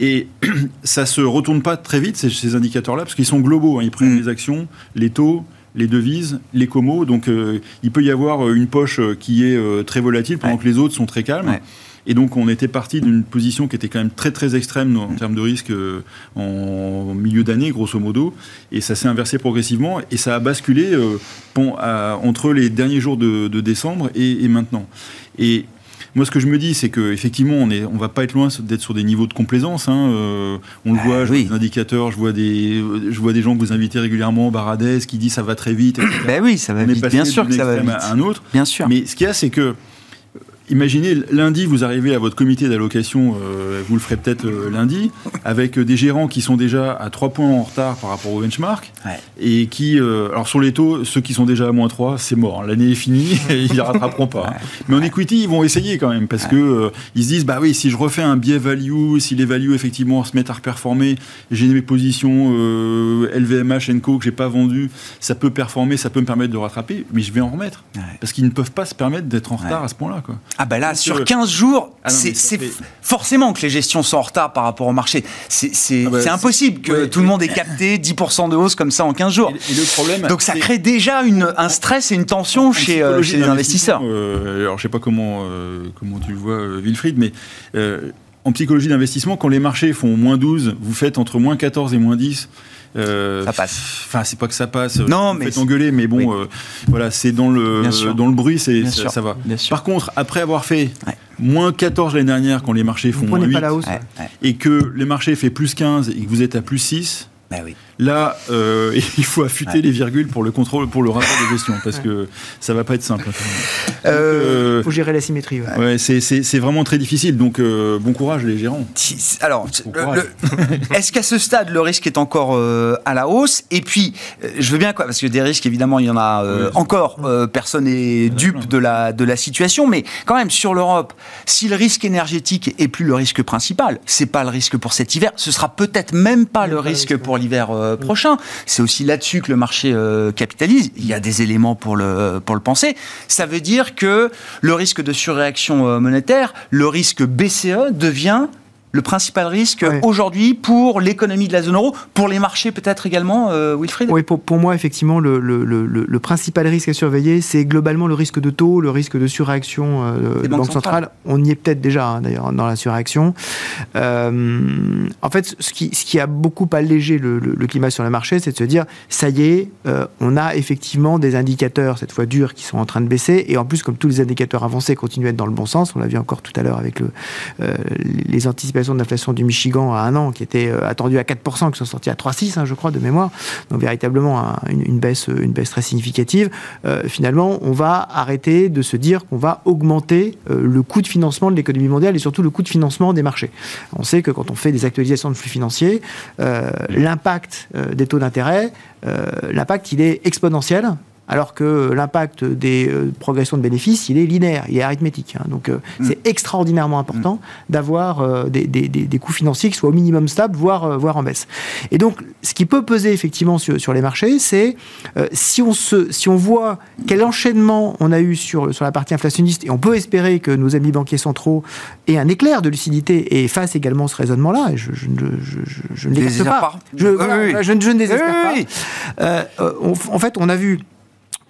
Et ça se retourne pas très vite, ces, indicateurs-là, parce qu'ils sont globaux. Hein. Ils prennent mm. les actions, les taux, les devises, les comos. Donc euh, il peut y avoir une poche qui est euh, très volatile pendant que les autres sont très calmes. Et donc on était parti d'une position qui était quand même très très extrême en termes de risque euh, en milieu d'année, grosso modo, et ça s'est inversé progressivement, et ça a basculé euh, entre les derniers jours de, décembre et, maintenant. Et moi, ce que je me dis, c'est qu'effectivement, on ne on va pas être loin d'être sur des niveaux de complaisance. Hein, euh, on le ah voit, je vois des indicateurs, je vois des, je vois des gens que vous invitez régulièrement, Baradez, qui dit ça va très vite. Ben oui, ça va vite. Bien sûr que ça va vite. À un autre. Bien sûr. Mais ce qu'il y a, c'est que Imaginez, lundi, vous arrivez à votre comité d'allocation, euh, vous le ferez peut-être euh, lundi, avec euh, des gérants qui sont déjà à 3 points en retard par rapport au benchmark, et qui, alors sur les taux, ceux qui sont déjà à moins 3, c'est mort, hein. l'année est finie, et ils ne rattraperont pas. Mais en equity, ils vont essayer quand même, parce que ils se disent, bah oui, si je refais un biais value, si les values effectivement se mettent à reperformer, j'ai mes positions LVMH, Co que j'ai pas vendues, ça peut performer, ça peut me permettre de rattraper, mais je vais en remettre, parce qu'ils ne peuvent pas se permettre d'être en retard à ce point-là. Quoi. Ah ben là, sur 15 jours, ah c'est forcément que les gestions sont en retard par rapport au marché. C'est ah bah, impossible que tout le monde ait capté 10% de hausse comme ça en 15 jours. le problème, Donc ça crée déjà une, un stress et une tension chez, euh, chez les investisseurs. Euh, alors je sais pas comment, euh, comment tu le vois, Wilfried, mais en psychologie d'investissement, quand les marchés font moins 12, vous faites entre moins 14 et moins 10. Euh, ça passe. Enfin, c'est pas que ça passe. Non, mais. Faites engueuler, mais bon, euh, voilà, c'est dans le, dans le bruit, c'est, ça, va. Par contre, après avoir fait moins 14 l'année dernière, quand les marchés font moins 8, et que les marchés fait plus 15 et que vous êtes à plus 6, bah oui. Là, euh, il faut affûter les virgules pour le contrôle, pour le rapport de gestion, parce que ça va pas être simple. Il euh, faut gérer la symétrie. Ouais. c'est vraiment très difficile. Donc, euh, bon courage les gérants. Alors, est-ce qu'à ce stade, le risque est encore à la hausse? Et puis, je veux bien quoi, parce que des risques, évidemment, il y en a encore. personne n'est dupe de la de la situation, mais quand même sur l'Europe, si le risque énergétique est plus le risque principal, c'est pas le risque pour cet hiver. Ce sera peut-être même pas le risque pour l'hiver euh, prochain. C'est aussi là-dessus que le marché euh, capitalise. Il y a des éléments pour le, pour le penser. Ça veut dire que le risque de surréaction monétaire, le risque BCE devient le principal risque aujourd'hui pour l'économie de la zone euro, pour les marchés peut-être également, euh, Wilfried? Oui, pour, pour, moi, effectivement, le, le, le, principal risque à surveiller, c'est globalement le risque de taux, le risque de surréaction euh, des banques centrales. On y est peut-être déjà, hein, d'ailleurs, dans la surréaction. Euh, en fait, ce qui, ce qui a beaucoup allégé le, climat sur le marché, c'est de se dire, ça y est, euh, on a effectivement des indicateurs, cette fois durs, qui sont en train de baisser, et en plus, comme tous les indicateurs avancés continuent à être dans le bon sens, on l'a vu encore tout à l'heure avec le, les anticipations d'inflation du Michigan à un an, qui était euh, attendu à 4%, qui sont sortis à 3,6, hein, je crois, de mémoire. Donc véritablement une, baisse, une baisse très significative. Euh, finalement, on va arrêter de se dire qu'on va augmenter euh, le coût de financement de l'économie mondiale et surtout le coût de financement des marchés. On sait que quand on fait des actualisations de flux financiers, l'impact des taux d'intérêt, l'impact il est exponentiel alors que l'impact des euh, progressions de bénéfices, il est linéaire, il est arithmétique. Hein. Donc euh, mm. c'est extraordinairement important mm. d'avoir euh, des, des, coûts financiers qui soient au minimum stables, voire, voire en baisse. Et donc ce qui peut peser effectivement sur, sur les marchés, c'est si, on se, si on voit quel enchaînement on a eu sur, sur la partie inflationniste, et on peut espérer que nos amis banquiers centraux aient un éclair de lucidité et fassent également ce raisonnement-là, et je, je, je, ne désespère pas. Je, ne désespère pas. en fait, on a vu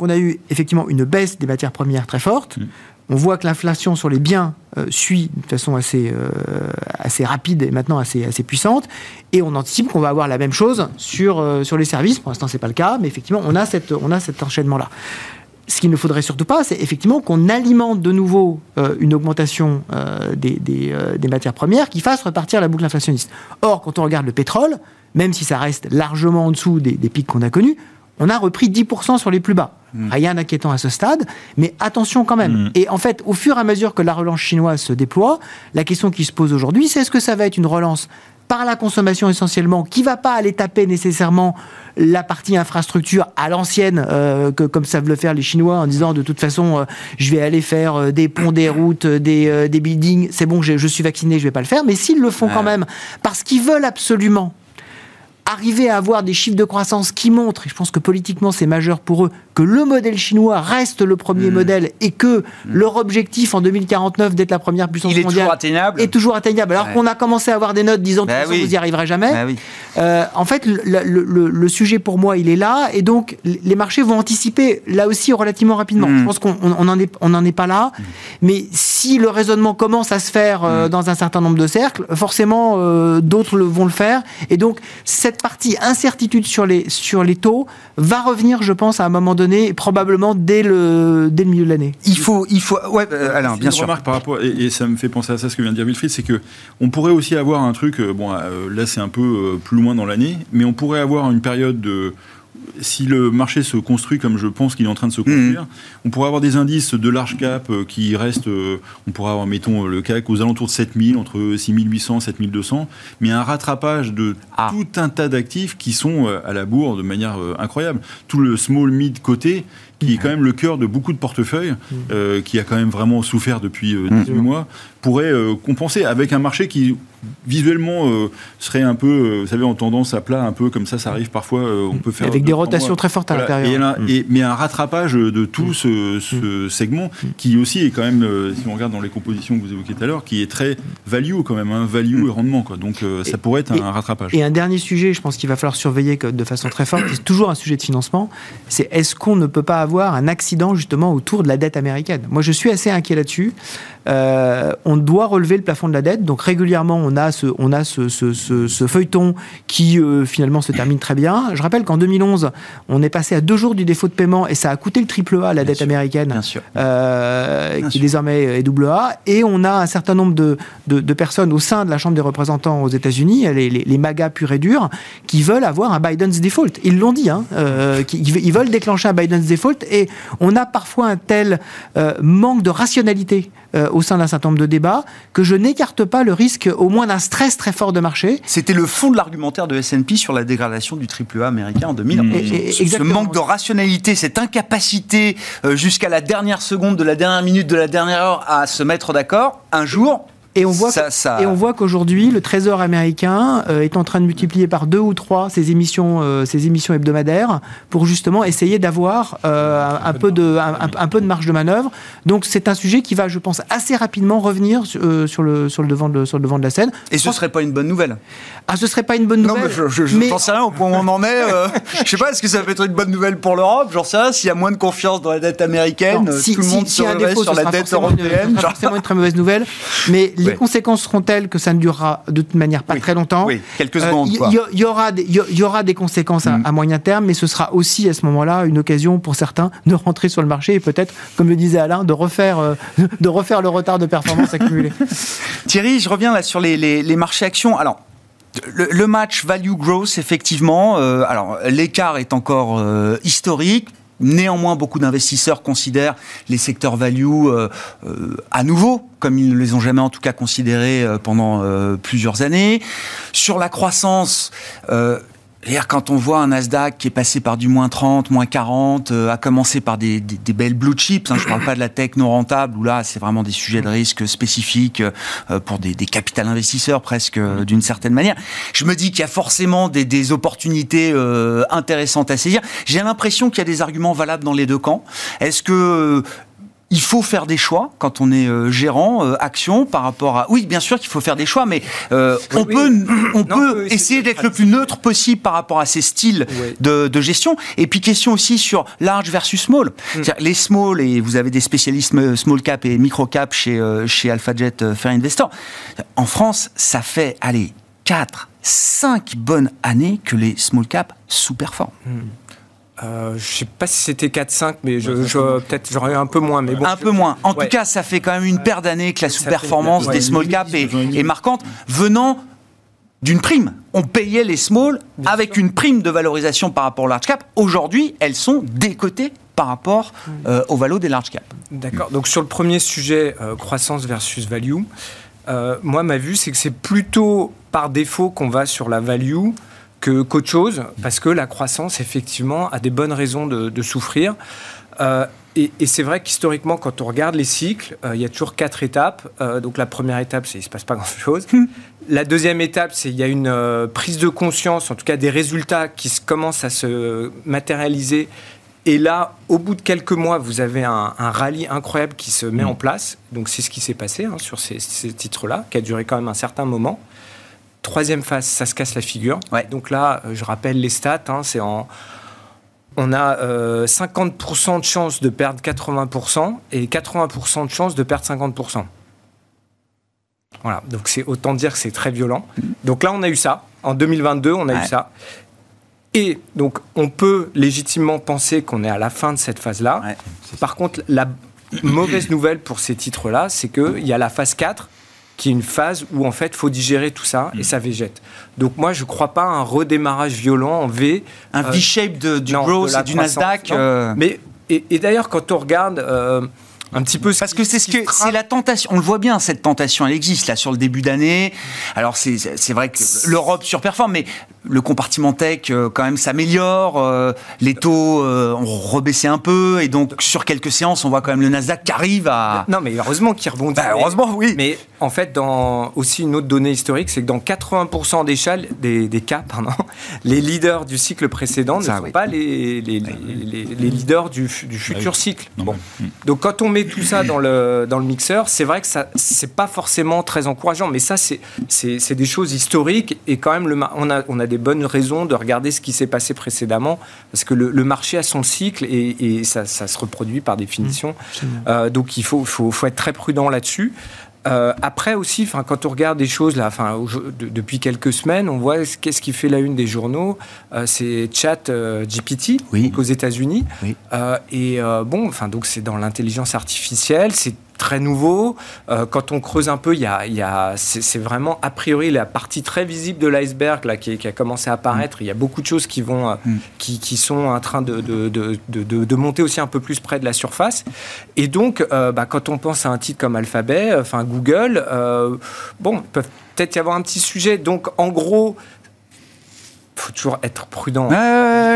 qu'on a eu effectivement une baisse des matières premières très forte. Mm. On voit que l'inflation sur les biens euh, suit de façon assez, euh, assez rapide et maintenant assez, assez puissante. Et on anticipe qu'on va avoir la même chose sur, euh, sur les services. Pour l'instant, ce n'est pas le cas, mais effectivement, on a, cette, on a cet enchaînement-là. Ce qu'il ne faudrait surtout pas, c'est effectivement qu'on alimente de nouveau une augmentation des, des, des, matières premières qui fasse repartir la boucle inflationniste. Or, quand on regarde le pétrole, même si ça reste largement en dessous des, des pics qu'on a connus, on a repris 10% sur les plus bas. Hmm. Rien d'inquiétant à ce stade, mais attention quand même. Hmm. Et en fait, au fur et à mesure que la relance chinoise se déploie, la question qui se pose aujourd'hui, c'est est-ce que ça va être une relance par la consommation essentiellement, qui va pas aller taper nécessairement la partie infrastructure à l'ancienne, euh, comme savent le faire les Chinois, en disant de toute façon, euh, je vais aller faire euh, des ponts, des routes, des, buildings, c'est bon, je, suis vacciné, je vais pas le faire. Mais s'ils le font quand même, parce qu'ils veulent absolument arriver à avoir des chiffres de croissance qui montrent, et je pense que politiquement c'est majeur pour eux, que le modèle chinois reste le premier mmh. modèle et que mmh. leur objectif en 2049 d'être la première puissance mondiale est toujours atteignable. Est toujours atteignable. Alors qu'on a commencé à avoir des notes disant que bah vous n'y arriverez jamais. Bah euh, en fait, le, sujet pour moi, il est là et donc les marchés vont anticiper là aussi relativement rapidement. Mmh. Je pense qu'on n'en est, on en est pas là, mais si le raisonnement commence à se faire euh, dans un certain nombre de cercles, forcément euh, d'autres vont le faire et donc cette partie incertitude sur les, sur les taux va revenir, je pense, à un moment donné probablement dès le, dès le milieu de l'année. Il faut, il faut, ouais, euh, Alain, bien sûr. Remarque par rapport, et, ça me fait penser à ça, ce que vient de dire Wilfried, c'est que on pourrait aussi avoir un truc, euh, bon, euh, là c'est un peu plus loin dans l'année, mais on pourrait avoir une période de si le marché se construit comme je pense qu'il est en train de se construire, mhm. on pourrait avoir des indices de large cap qui restent, on pourrait avoir, mettons, le CAC aux alentours de 7000, entre 6800 et 7200, mais un rattrapage de ah. tout un tas d'actifs qui sont à la bourre de manière incroyable. Tout le small mid côté, qui est quand même le cœur de beaucoup de portefeuilles, mm. euh, qui a quand même vraiment souffert depuis 18 euh, mois, pourrait euh, compenser avec un marché qui visuellement serait un peu, vous savez, en tendance à plat, un peu comme ça, ça arrive parfois. on peut faire avec des rotations très fortes à l'intérieur. Et, mais un rattrapage de tout mm. ce, mm. segment qui aussi est quand même, si on regarde dans les compositions que vous évoquiez tout à l'heure, qui est très value quand même, hein, value et rendement. Quoi. Donc ça pourrait être un, rattrapage. Et un dernier sujet, je pense qu'il va falloir surveiller de façon très forte, c'est toujours un sujet de financement, c'est est-ce qu'on ne peut pas avoir un accident justement autour de la dette américaine. Moi, je suis assez inquiet là-dessus. Euh, on doit relever le plafond de la dette. Donc régulièrement, on a ce, on a ce, ce, feuilleton qui euh, finalement se termine très bien. Je rappelle qu'en 2011, on est passé à deux jours du défaut de paiement et ça a coûté le triple A, la dette américaine, bien sûr. Euh, qui désormais est double A. Et on a un certain nombre de, de, personnes au sein de la Chambre des représentants aux États-Unis, les, les, les, MAGA purs et durs, qui veulent avoir un Biden's default. Ils l'ont dit, hein, qui, ils veulent déclencher un Biden's default et on a parfois un tel manque de rationalité euh, au sein d'un certain nombre de débats que je n'écarte pas le risque au moins d'un stress très fort de marché. C'était le fond de l'argumentaire de S&P sur la dégradation du AAA américain en 2000. Mmh. ce, manque de rationalité, cette incapacité euh, jusqu'à la dernière seconde de la dernière minute de la dernière heure à se mettre d'accord, un jour, Et on voit, et on voit qu'aujourd'hui, le Trésor américain euh, est en train de multiplier par deux ou trois ses émissions, euh, ses émissions hebdomadaires pour justement essayer d'avoir euh, un, peu de, un, peu de marge de manœuvre. Donc c'est un sujet qui va, je pense, assez rapidement revenir sur, le, sur, le, devant de, sur le devant de la scène. Et ce ne serait pas une bonne nouvelle Ah, ce serait pas une bonne nouvelle. Non, mais je, n'en sais rien au point où on en est. je sais pas, est-ce que ça peut être une bonne nouvelle pour l'Europe? J'en sais rien. S'il y a moins de confiance dans la dette américaine, si, tout le monde si, se si sur la dette européenne. C'est forcément une très mauvaise nouvelle. Mais les conséquences seront telles que ça ne durera de toute manière pas très longtemps. Oui, quelques secondes. Il euh, y, aura des, y, aura des conséquences mm. à, moyen terme, mais ce sera aussi à ce moment-là une occasion pour certains de rentrer sur le marché et peut-être, comme le disait Alain, de refaire, euh, de refaire le retard de performance accumulé. Thierry, je reviens là sur les, les, marchés actions. Alors, le, match value growth, effectivement, euh, alors l'écart est encore historique. Néanmoins, beaucoup d'investisseurs considèrent les secteurs value euh, euh, à nouveau, comme ils ne les ont jamais en tout cas considérés euh, pendant plusieurs années. Sur la croissance, quand on voit un Nasdaq qui est passé par du moins 30, moins 40, euh, à commencer par des, belles blue chips, hein, je ne parle pas de la tech non rentable, où là, c'est vraiment des sujets de risque spécifiques euh, pour des, des capital investisseurs presque euh, d'une certaine manière. Je me dis qu'il y a forcément des, des opportunités intéressantes à saisir. J'ai l'impression qu'il y a des arguments valables dans les deux camps. Est-ce que il faut faire des choix quand on est euh, gérant euh, action par rapport à. Oui, bien sûr qu'il faut faire des choix, mais euh, on peut, on peut essayer d'être le plus neutre possible par rapport à ces styles de, de, gestion. Et puis question aussi sur large versus small. Mm. Les small et vous avez des spécialistes small cap et micro cap chez chez AlphaJet Fair Investor. En France, ça fait allez 4, 5 bonnes années que les small cap sous-performent. Mm. Euh, je ne sais pas si c'était 4-5, mais je, peut-être j'aurais un peu moins. Mais bon, un peu moins. En tout cas, ça fait quand même une paire d'années que la sous-performance des small caps est, marquante, venant d'une prime. On payait les small avec une prime de valorisation par rapport au large cap. Aujourd'hui, elles sont décotées par rapport euh, au valo des large cap. D'accord. Donc sur le premier sujet, euh, croissance versus value, moi ma vue c'est que c'est plutôt par défaut qu'on va sur la value qu'autre chose, parce que la croissance, effectivement, a des bonnes raisons de, souffrir. Euh, et, c'est vrai qu'historiquement, quand on regarde les cycles, euh, il y a toujours quatre étapes. Euh, donc la première étape, c'est il ne se passe pas grand-chose. Hmm. La deuxième étape, c'est il y a une prise de conscience, en tout cas des résultats qui se, commencent à se matérialiser. Et là, au bout de quelques mois, vous avez un, rallye incroyable qui se met hmm. en place. Donc c'est ce qui s'est passé hein, sur ces, ces titres-là, qui a duré quand même un certain moment. Troisième phase, ça se casse la figure. Donc là, euh, je rappelle les stats, hein, c'est en... On a 50% euh, de chances de perdre 80% et 80% de chances de perdre 50%. Voilà, donc c'est autant dire que c'est très violent. Donc là, on a eu ça. En 2022, on a eu ça. Et donc, on peut légitimement penser qu'on est à la fin de cette phase-là. Par contre, la mauvaise nouvelle pour ces titres-là, c'est qu'il y a la phase 4 qui est une phase où en fait faut digérer tout ça et mm. ça végète. Donc moi je crois pas à un redémarrage violent en V. Un euh, V-shape du growth et du Nasdaq. Euh. Mais et, d'ailleurs quand on regarde euh, un petit peu. Parce que c'est ce que c'est la tentation. On le voit bien cette tentation, elle existe là sur le début d'année. Alors c'est vrai que l'Europe surperforme, mais le compartiment tech euh, quand même s'améliore, euh, les taux euh, ont rebaissé un peu et donc sur quelques séances on voit quand même le Nasdaq qui arrive à... Non mais heureusement qu'il rebondit. Bah, heureusement oui. Mais en fait dans aussi une autre donnée historique c'est que dans 80% des, chals, des, des, cas, pardon, les leaders du cycle précédent ne sont pas les, les, les, les, leaders du, du futur cycle. Bon. Donc quand on met tout ça dans le, dans le mixeur, c'est vrai que ça c'est pas forcément très encourageant mais ça c'est des choses historiques et quand même le, on, a, on a des bonnes raisons de regarder ce qui s'est passé précédemment, parce que le, marché a son cycle et, ça, se reproduit par définition. Mmh, euh, donc il faut, faut, faut, être très prudent là-dessus. Euh, après aussi, quand on regarde des choses là, enfin, depuis quelques semaines, on voit qu'est-ce qui fait la une des journaux. Euh, c'est Chat GPT aux États-Unis. et bon, enfin donc c'est dans l'intelligence artificielle. C'est très nouveau. Euh, quand on creuse un peu, il y a, c'est vraiment a priori la partie très visible de l'iceberg là qui, a commencé à apparaître. Il y a beaucoup de choses qui vont, euh, mm. qui, sont en train de de, monter aussi un peu plus près de la surface. Et donc, euh, bah, quand on pense à un titre comme Alphabet, enfin Google, bon, peut peut-être y avoir un petit sujet. Donc, en gros, faut faut toujours être prudent.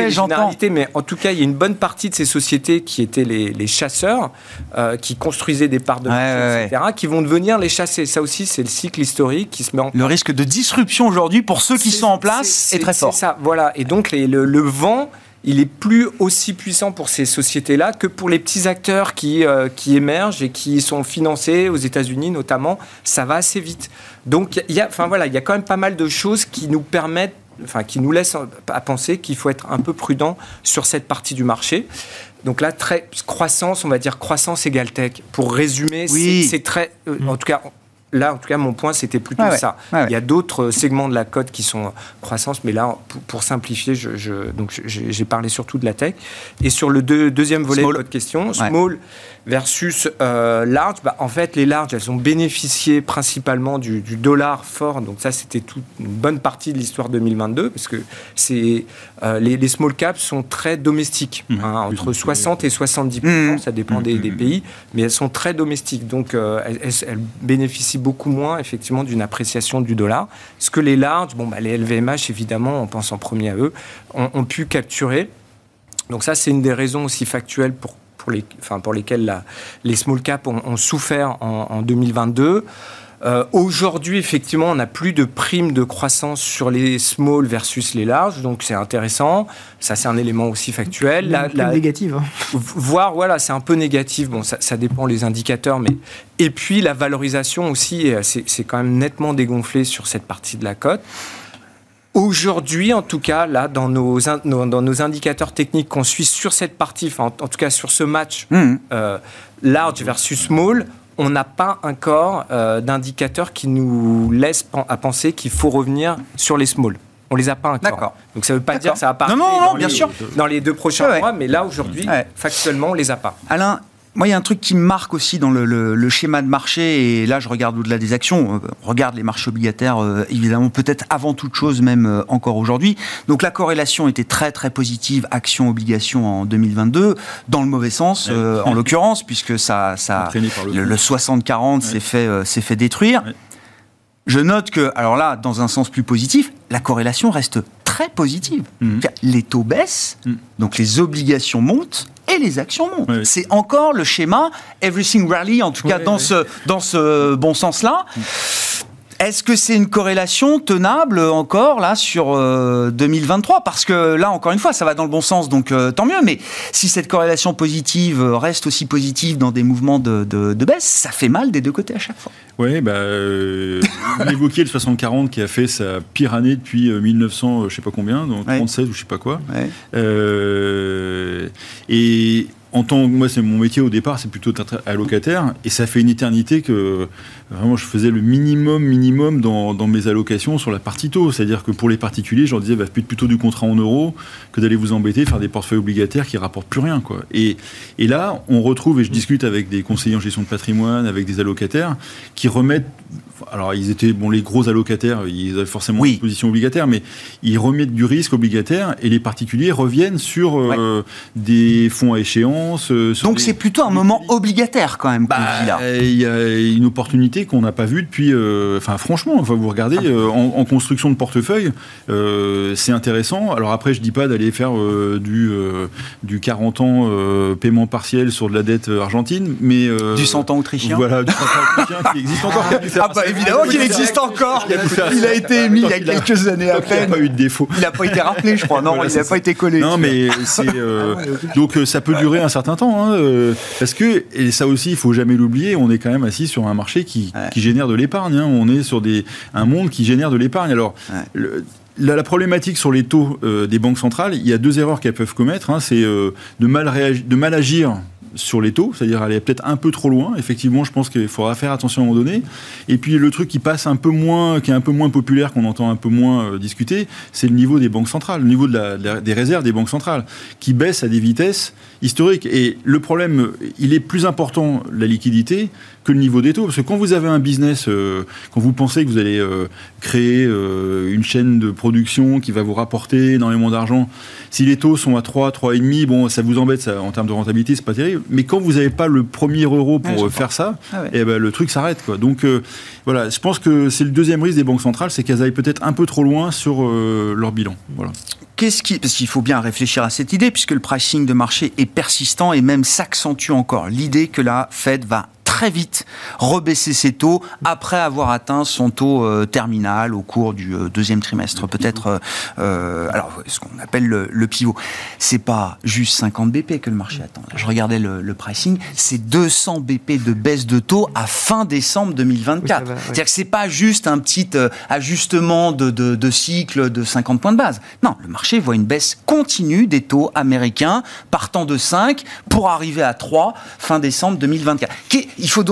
J'entends. Mais en tout cas, il y a une bonne partie de ces sociétés qui étaient les, chasseurs, euh, qui construisaient des parts de marché, etc., qui vont devenir les chassés. Ça aussi, c'est le cycle historique qui se met en Le risque de disruption aujourd'hui pour ceux qui sont en place est, très fort. C'est ça, voilà. Et donc, le, vent il est plus aussi puissant pour ces sociétés-là que pour les petits acteurs qui, euh, qui émergent et qui sont financés aux États-Unis notamment. Ça va assez vite. Donc, il y a, enfin voilà, il y a quand même pas mal de choses qui nous permettent enfin, qui nous laissent à penser qu'il faut être un peu prudent sur cette partie du marché. Donc là, très croissance, on va dire croissance égale tech. Pour résumer, c'est très, euh, en tout cas, là, en tout cas, mon point, c'était plutôt ça. Il y a d'autres segments de la cote qui sont croissance, mais là, pour, simplifier, je, donc j'ai parlé surtout de la tech. Et sur le deuxième volet de votre question, small versus euh, large, bah, en fait, les larges, elles ont bénéficié principalement du, dollar fort. Donc ça, c'était toute une bonne partie de l'histoire 2022, parce que c'est euh, les, small caps sont très domestiques, mmh. hein, entre 60 et 70% mmh. ça dépend des, mmh. pays, mais elles sont très domestiques. Donc euh, elles, bénéficient beaucoup moins, effectivement, d'une appréciation du dollar. Ce que les larges, bon, bah, les LVMH, évidemment, on pense en premier à eux, ont, pu capturer. Donc ça, c'est une des raisons aussi factuelles pour pour, les, enfin, pour lesquels les small caps ont, souffert en, 2022. Euh, aujourd'hui, effectivement, on n'a plus de primes de croissance sur les small versus les larges, donc c'est intéressant. Ça, c'est un élément aussi factuel. La, la, négative. Hein. Voir, voilà, c'est un peu négatif. Bon, ça, ça, dépend les indicateurs, mais et puis la valorisation aussi, c'est quand même nettement dégonflé sur cette partie de la cote. Aujourd'hui, en tout cas, là, dans nos, dans nos indicateurs techniques qu'on suit sur cette partie, en, tout cas sur ce match mmh. euh, large versus small, on n'a pas encore euh, d'indicateurs qui nous laissent à penser qu'il faut revenir sur les small. On les a pas encore. D'accord. Donc ça ne veut pas dire que ça va pas non, non, non, bien sûr. dans les deux prochains mois, mais là aujourd'hui, factuellement, on les a pas. Alain, moi, il y a un truc qui me marque aussi dans le, schéma de marché, et là, je regarde au-delà des actions, euh, on regarde les marchés obligataires, euh, évidemment, peut-être avant toute chose, même euh, encore aujourd'hui. Donc, la corrélation était très, très positive, action-obligation en 2022, dans le mauvais sens, en l'occurrence, puisque ça, ça le, 60-40 s'est fait, s'est fait détruire. Je note que, alors là, dans un sens plus positif, la corrélation reste très positive. Mmh. Les taux baissent, mmh. donc les obligations montent, et les actions montent. C'est encore le schéma everything rally, en tout cas dans, Ce, dans ce bon sens-là. Est-ce que c'est une corrélation tenable encore là sur 2023 euh, Parce que là, encore une fois, ça va dans le bon sens, donc euh, tant mieux. Mais si cette corrélation positive reste aussi positive dans des mouvements de, de, baisse, ça fait mal des deux côtés à chaque fois. Oui, bah, euh, vous évoquiez le 60-40 qui a fait sa pire année depuis 1900, je sais pas combien, donc 36 ou je sais pas quoi. et en tant moi c'est mon métier au départ, c'est plutôt d'être allocataire, et ça fait une éternité que vraiment je faisais le minimum minimum dans, mes allocations sur la partie taux, c'est-à-dire que pour les particuliers, je leur disais bah, plutôt du contrat en euros que d'aller vous embêter faire des portefeuilles obligataires qui rapportent plus rien quoi. Et, et là, on retrouve et je discute avec des conseillers en gestion de patrimoine, avec des allocataires qui remettent alors ils étaient bon les gros allocataires, ils avaient forcément une position obligataire, mais ils remettent du risque obligataire et les particuliers reviennent sur euh, des fonds à échéance. Euh, Donc c'est plutôt un moment obligataire quand même. Bah, il y a une opportunité qu'on n'a pas vue depuis. Euh, enfin franchement, enfin, vous regardez ah. en, construction de portefeuille, c'est intéressant. Alors après je dis pas d'aller faire du du 40 ans paiement partiel sur de la dette argentine, mais du 100 ans autrichien. Voilà, du 100 ans autrichien qui existe encore. Ah, bah, évidemment qu'il existe encore. Il a été émis il y a quelques années peine. Il n'a pas eu de défaut. Il n'a pas été rappelé, je crois. Non, il n'a pas été collé. Non, mais c'est. Euh, donc, euh, ça peut durer un certain temps. Hein, euh, parce que, et ça aussi, il faut jamais l'oublier, on est quand même assis sur un marché qui, génère de l'épargne. Hein. On est sur des, un monde qui génère de l'épargne. Alors, la, problématique sur les taux des banques centrales, il y a deux erreurs qu'elles peuvent commettre. Hein. c'est de, mal de mal agir sur les taux, c'est-à-dire aller peut-être un peu trop loin. Effectivement, je pense qu'il faudra faire attention à un moment donné. Et puis le truc qui passe un peu moins, qui est un peu moins populaire, qu'on entend un peu moins euh, discuter, c'est le niveau des banques centrales, le niveau de des réserves des banques centrales, qui baisse à des vitesses historiques. Et le problème, il est plus important la liquidité que le niveau des taux, parce que quand vous avez un business, euh, quand vous pensez que vous allez euh, créer une chaîne de production qui va vous rapporter énormément d'argent, si les taux sont à 3, 3,5, bon, ça vous embête ça, en termes de rentabilité, c'est pas terrible. mais quand vous n'avez pas le premier euro pour faire ça, ah et eh ben, le truc s'arrête. Quoi. Donc voilà, je pense que c'est le deuxième risque des banques centrales, c'est qu'elles aillent peut-être un peu trop loin sur leur bilan. Voilà. Qu'est-ce qui, parce qu'il faut bien réfléchir à cette idée, puisque le pricing de marché est persistant et même s'accentue encore. L'idée que la Fed va très vite rebaisser ses taux après avoir atteint son taux euh, terminal au cours du euh, deuxième trimestre. Peut-être, euh, alors ce qu'on appelle le, le pivot. C'est pas juste 50 BP que le marché attend. je regardais le, pricing, c'est 200 BP de baisse de taux à fin décembre 2024. C'est-à-dire que c'est pas juste un petit ajustement de, de, de cycle de 50 points de base. Non, le marché voit une baisse continue des taux américains partant de 5 pour arriver à 3 fin décembre 2024 il faut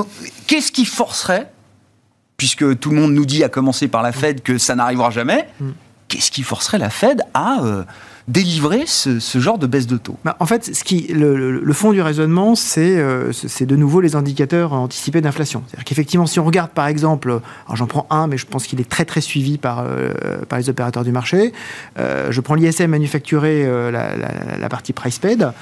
qu'est-ce qui forcerait, puisque tout le monde nous dit, à commencer par la Fed, que ça n'arrivera jamais, mm. qu'est-ce qui forcerait la Fed à euh, délivrer ce, genre de baisse de taux bah, En fait, ce qui, le, fond du raisonnement, euh, c'est de nouveau les indicateurs anticipés d'inflation. C'est-à-dire qu'effectivement, si on regarde par exemple, alors j'en prends un, mais je pense qu'il est très très suivi par, euh, par les opérateurs du marché, euh, je prends l'ISM manufacturé, la, partie price paid,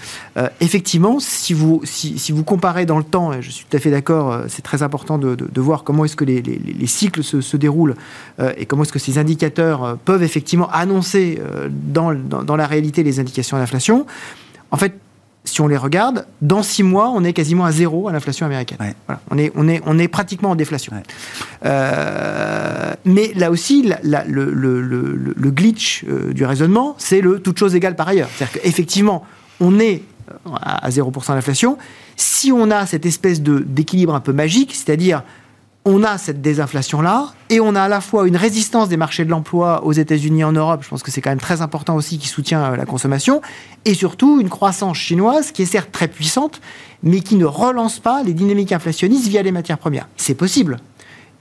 effectivement, si vous, si, si, vous comparez dans le temps, et je suis tout à fait d'accord, c'est très important de, de, voir comment est-ce que les, les, les, cycles se, se déroulent et comment est-ce que ces indicateurs peuvent effectivement annoncer dans, dans dans la réalité les indications d'inflation, en fait, si on les regarde, dans six mois, on est quasiment à zéro à l'inflation américaine. On, est, on, est, on est pratiquement en déflation. Euh, mais là aussi, le, glitch euh, du raisonnement, c'est le toute chose égale par ailleurs. C'est-à-dire qu'effectivement, on est à 0% d'inflation. Si on a cette espèce d'équilibre un peu magique, c'est-à-dire on a cette désinflation-là, et on a à la fois une résistance des marchés de l'emploi aux États-Unis en Europe, je pense que c'est quand même très important aussi, qui soutient euh, la consommation, et surtout une croissance chinoise qui est certes très puissante, mais qui ne relance pas les dynamiques inflationnistes via les matières premières. C'est possible.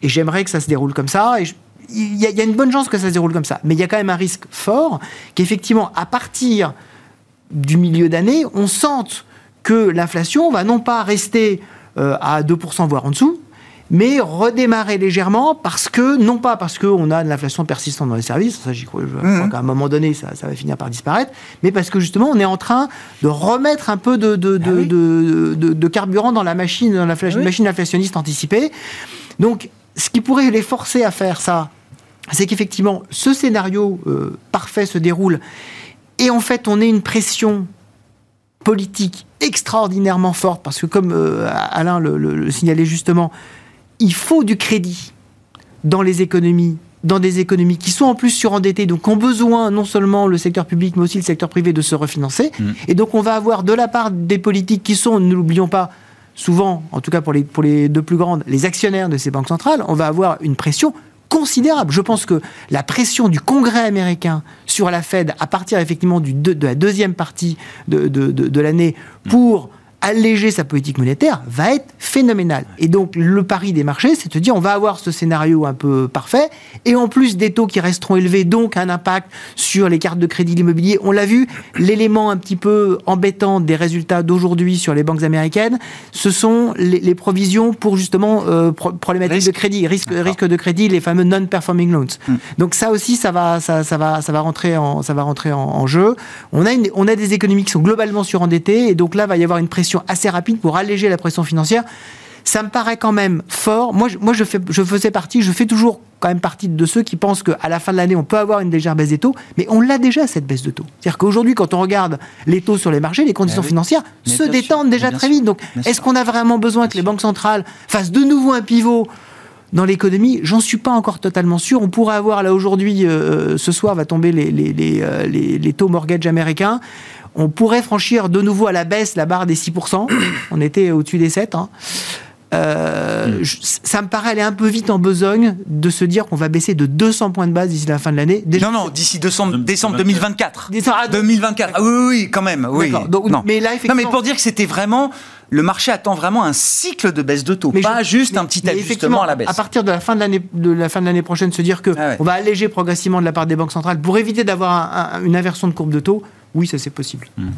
Et j'aimerais que ça se déroule comme ça, et il y, a une bonne chance que ça se déroule comme ça. Mais il y a quand même un risque fort qu'effectivement, à partir du milieu d'année, on sente que l'inflation va non pas rester euh, à 2%, voire en dessous, mais redémarrer légèrement parce que, non pas parce qu'on a de l'inflation persistante dans les services, ça j'y crois, je crois mmh. qu'à un moment donné ça, ça, va finir par disparaître, mais parce que justement on est en train de remettre un peu de, de, ah de, de, carburant dans la machine, dans la ah machine inflationniste anticipée. Donc ce qui pourrait les forcer à faire ça, c'est qu'effectivement ce scénario euh, parfait se déroule et en fait on ait une pression politique extraordinairement forte parce que comme euh, Alain le signalait justement, il faut du crédit dans les économies dans des économies qui sont en plus surendettées, donc ont besoin non seulement le secteur public, mais aussi le secteur privé de se refinancer. Mm. Et donc on va avoir de la part des politiques qui sont, ne l'oublions pas, souvent, en tout cas pour les, pour les deux plus grandes, les actionnaires de ces banques centrales, on va avoir une pression considérable. Je pense que la pression du Congrès américain sur la Fed, à partir effectivement du de, la deuxième partie de, de l'année, pour alléger sa politique monétaire va être phénoménal. Et donc le pari des marchés, c'est de dire on va avoir ce scénario un peu parfait, et en plus des taux qui resteront élevés, donc un impact sur les cartes de crédit l'immobilier. On l'a vu, l'élément un petit peu embêtant des résultats d'aujourd'hui sur les banques américaines, ce sont les, provisions pour justement euh, problématiques de crédit, risque, risque de crédit, les fameux non-performing loans. Hmm. Donc ça aussi, ça va, ça, ça, va, ça va rentrer en, ça va rentrer en, jeu. On a, une, on a des économies qui sont globalement surendettées, et donc là, va y avoir une pression assez rapide pour alléger la pression financière. Ça me paraît quand même fort. Moi, je, moi, je, fais, je faisais partie, je fais toujours quand même partie de ceux qui pensent qu'à la fin de l'année, on peut avoir une légère baisse des taux, mais on l'a déjà, cette baisse de taux. C'est-à-dire qu'aujourd'hui, quand on regarde les taux sur les marchés, les conditions eh financières se détendent déjà très vite. Donc, est-ce qu'on a vraiment besoin que les banques centrales fassent de nouveau un pivot dans l'économie, j'en suis pas encore totalement sûr. On pourrait avoir là aujourd'hui, euh, ce soir va tomber les, les, les, euh, les, les taux mortgage américains on pourrait franchir de nouveau à la baisse la barre des 6%. on était au-dessus des 7. Hein. Euh, mm. ça me paraît aller un peu vite en besogne de se dire qu'on va baisser de 200 points de base d'ici la fin de l'année. Non, non, d'ici décembre 2024. 2024. Ah, oui, oui, quand même. Oui. non. Mais là, effectivement... non, mais pour dire que c'était vraiment le marché attend vraiment un cycle de baisse de taux, pas juste un petit ajustement à la baisse. À partir de la fin de l'année de la fin de l'année prochaine, se dire que ah on va alléger progressivement de la part des banques centrales pour éviter d'avoir une inversion de courbe de taux oui, ça c'est possible. Hmm.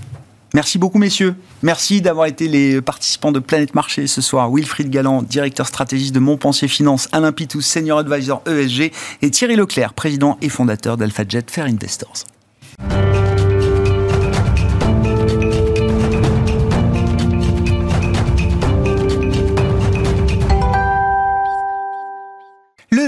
Merci beaucoup, messieurs. Merci d'avoir été les participants de Planète Marché ce soir. Wilfried Galland, directeur stratégiste de Montpensier Finance, Alain Pitous, senior advisor ESG, et Thierry Leclerc, président et fondateur d'AlphaJet Fair Investors.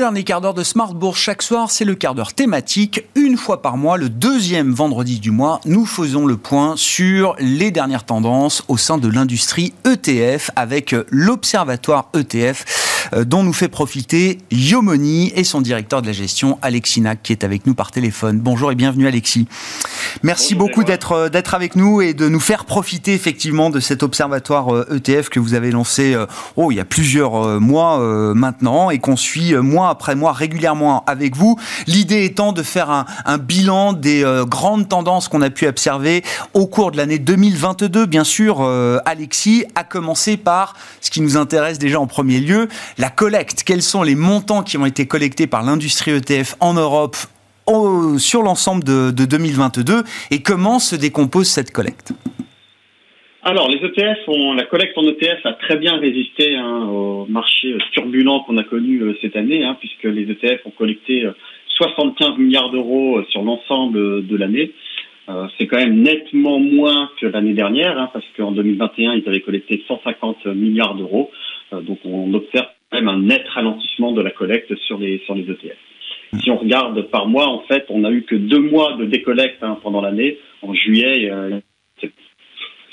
Dernier quart d'heure de Smart Bourse chaque soir, c'est le quart d'heure thématique. Une fois par mois, le deuxième vendredi du mois, nous faisons le point sur les dernières tendances au sein de l'industrie ETF avec l'Observatoire ETF dont nous fait profiter Yomoni et son directeur de la gestion Alexis Nac qui est avec nous par téléphone. Bonjour et bienvenue Alexis. Merci beaucoup d'être euh, d'être avec nous et de nous faire profiter effectivement de cet observatoire ETF que vous avez lancé oh, il y a plusieurs mois maintenant et qu'on suit euh, mois après mois régulièrement avec vous. L'idée étant de faire un, bilan des euh, grandes tendances qu'on a pu observer au cours de l'année 2022, bien sûr, euh, Alexis, a commencé par ce qui nous intéresse déjà en premier lieu, la collecte. Quels sont les montants qui ont été collectés par l'industrie ETF en Europe sur l'ensemble de 2022 et comment se décompose cette collecte? Alors, les ETF, ont, la collecte en ETF a très bien résisté hein, au marché turbulent qu'on a connu euh, cette année, hein, puisque les ETF ont collecté 75 euh, milliards d'euros euh, sur l'ensemble de l'année. c'est quand même nettement moins que l'année dernière, hein, parce qu'en 2021, ils avaient collecté 150 milliards d'euros. donc, on observe même un net ralentissement de la collecte sur les sur les ETF. Si on regarde par mois, en fait, on n'a eu que deux mois de décollecte pendant l'année, en juillet.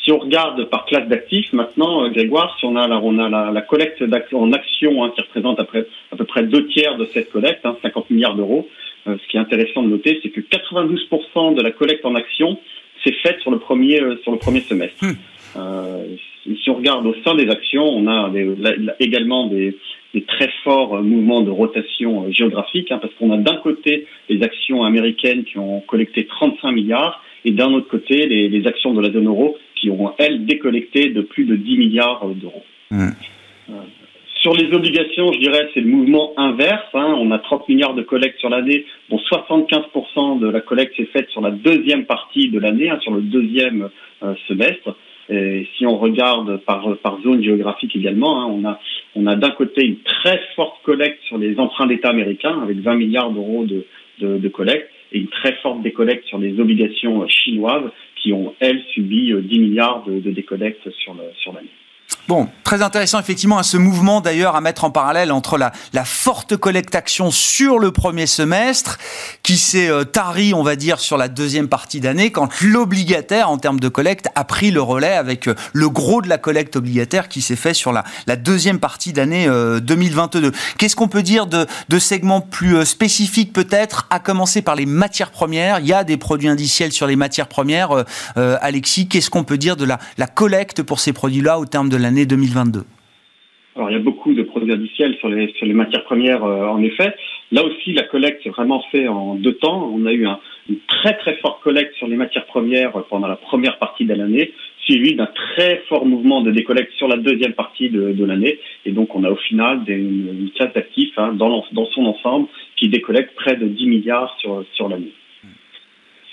Si on regarde par classe d'actifs, maintenant, euh, Grégoire, si on a la, on a la, collecte en actions hein, qui représente à peu, à peu près deux tiers de cette collecte, hein, 50 milliards d'euros, euh, ce qui est intéressant de noter, c'est que 92% de la collecte en actions s'est faite sur le premier euh, sur le premier semestre. Hmm. Euh, si on regarde au sein des actions, on a également des, des, très forts mouvements de rotation géographique, hein, parce qu'on a d'un côté les actions américaines qui ont collecté 35 milliards, et d'un autre côté les, les actions de la zone euro qui ont, elles, décollecté de plus de 10 milliards d'euros. Mmh. Euh, sur les obligations, je dirais, c'est le mouvement inverse. Hein. On a 30 milliards de collecte sur l'année, dont 75% de la collecte est faite sur la deuxième partie de l'année, hein, sur le deuxième euh, semestre. Et si on regarde par, par zone géographique également, hein, on a, on a d'un côté une très forte collecte sur les emprunts d'État américains, avec 20 milliards d'euros de, de, de collecte, et une très forte décollecte sur les obligations chinoises, qui ont, elles, subi 10 euh, milliards de, de décollectes sur l'année. Sur Bon, très intéressant effectivement à ce mouvement d'ailleurs à mettre en parallèle entre la, forte collecte action sur le premier semestre qui s'est euh, tari, on va dire, sur la deuxième partie d'année quand l'obligataire en termes de collecte a pris le relais avec euh, le gros de la collecte obligataire qui s'est fait sur la, la deuxième partie d'année 2022. Euh, Qu'est-ce qu'on peut dire de, de segments plus spécifiques peut-être, à commencer par les matières premières? Il y a des produits indiciels sur les matières premières. Alexis, qu'est-ce qu'on peut dire de la, la collecte pour ces produits-là au terme de l'année? 2022 alors, il y a beaucoup de produits indiciels sur les, sur les matières premières, euh, en effet. Là aussi, la collecte s'est vraiment fait en deux temps. On a eu un, une très très forte collecte sur les matières premières pendant la première partie de l'année, suivi d'un très fort mouvement de décollecte sur la deuxième partie de, de l'année. Et donc, on a au final des, une, classe d'actifs hein, dans, dans son ensemble qui décollecte près de 10 milliards sur, sur l'année.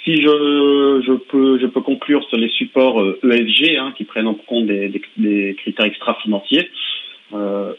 Si je, je, peux, je peux conclure sur les supports ESG euh, e hein, qui prennent en compte des, des, critères extra-financiers, euh,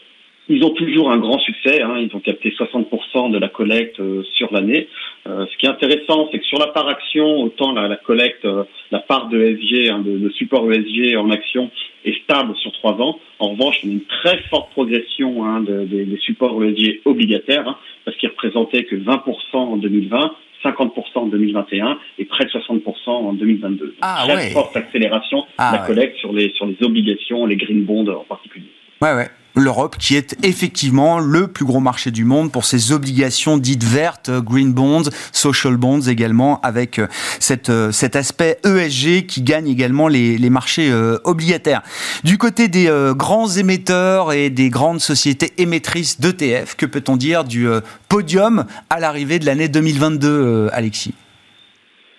ils ont toujours un grand succès. Hein, ils ont capté 60% de la collecte euh, sur l'année. Euh, ce qui est intéressant, c'est que sur la part action, autant la, la collecte, euh, la part de ESG, hein, de, de, support ESG en action est stable sur trois ans. En revanche, on a une très forte progression hein, de, de, des supports ESG obligataires, hein, parce qu'ils représentaient que 20% en 2020, 50% en 2021 et près de 60% en 2022. Ah, très forte accélération ah, de la collecte sur les sur les obligations, les green bonds en particulier. Ouais, ouais l'Europe qui est effectivement le plus gros marché du monde pour ses obligations dites vertes, green bonds, social bonds également, avec euh, euh, cet aspect ESG qui gagne également les, marchés euh, obligataires. Du côté des grands émetteurs et des grandes sociétés émettrices d'ETF, que peut-on dire du podium à l'arrivée de l'année 2022, Alexis?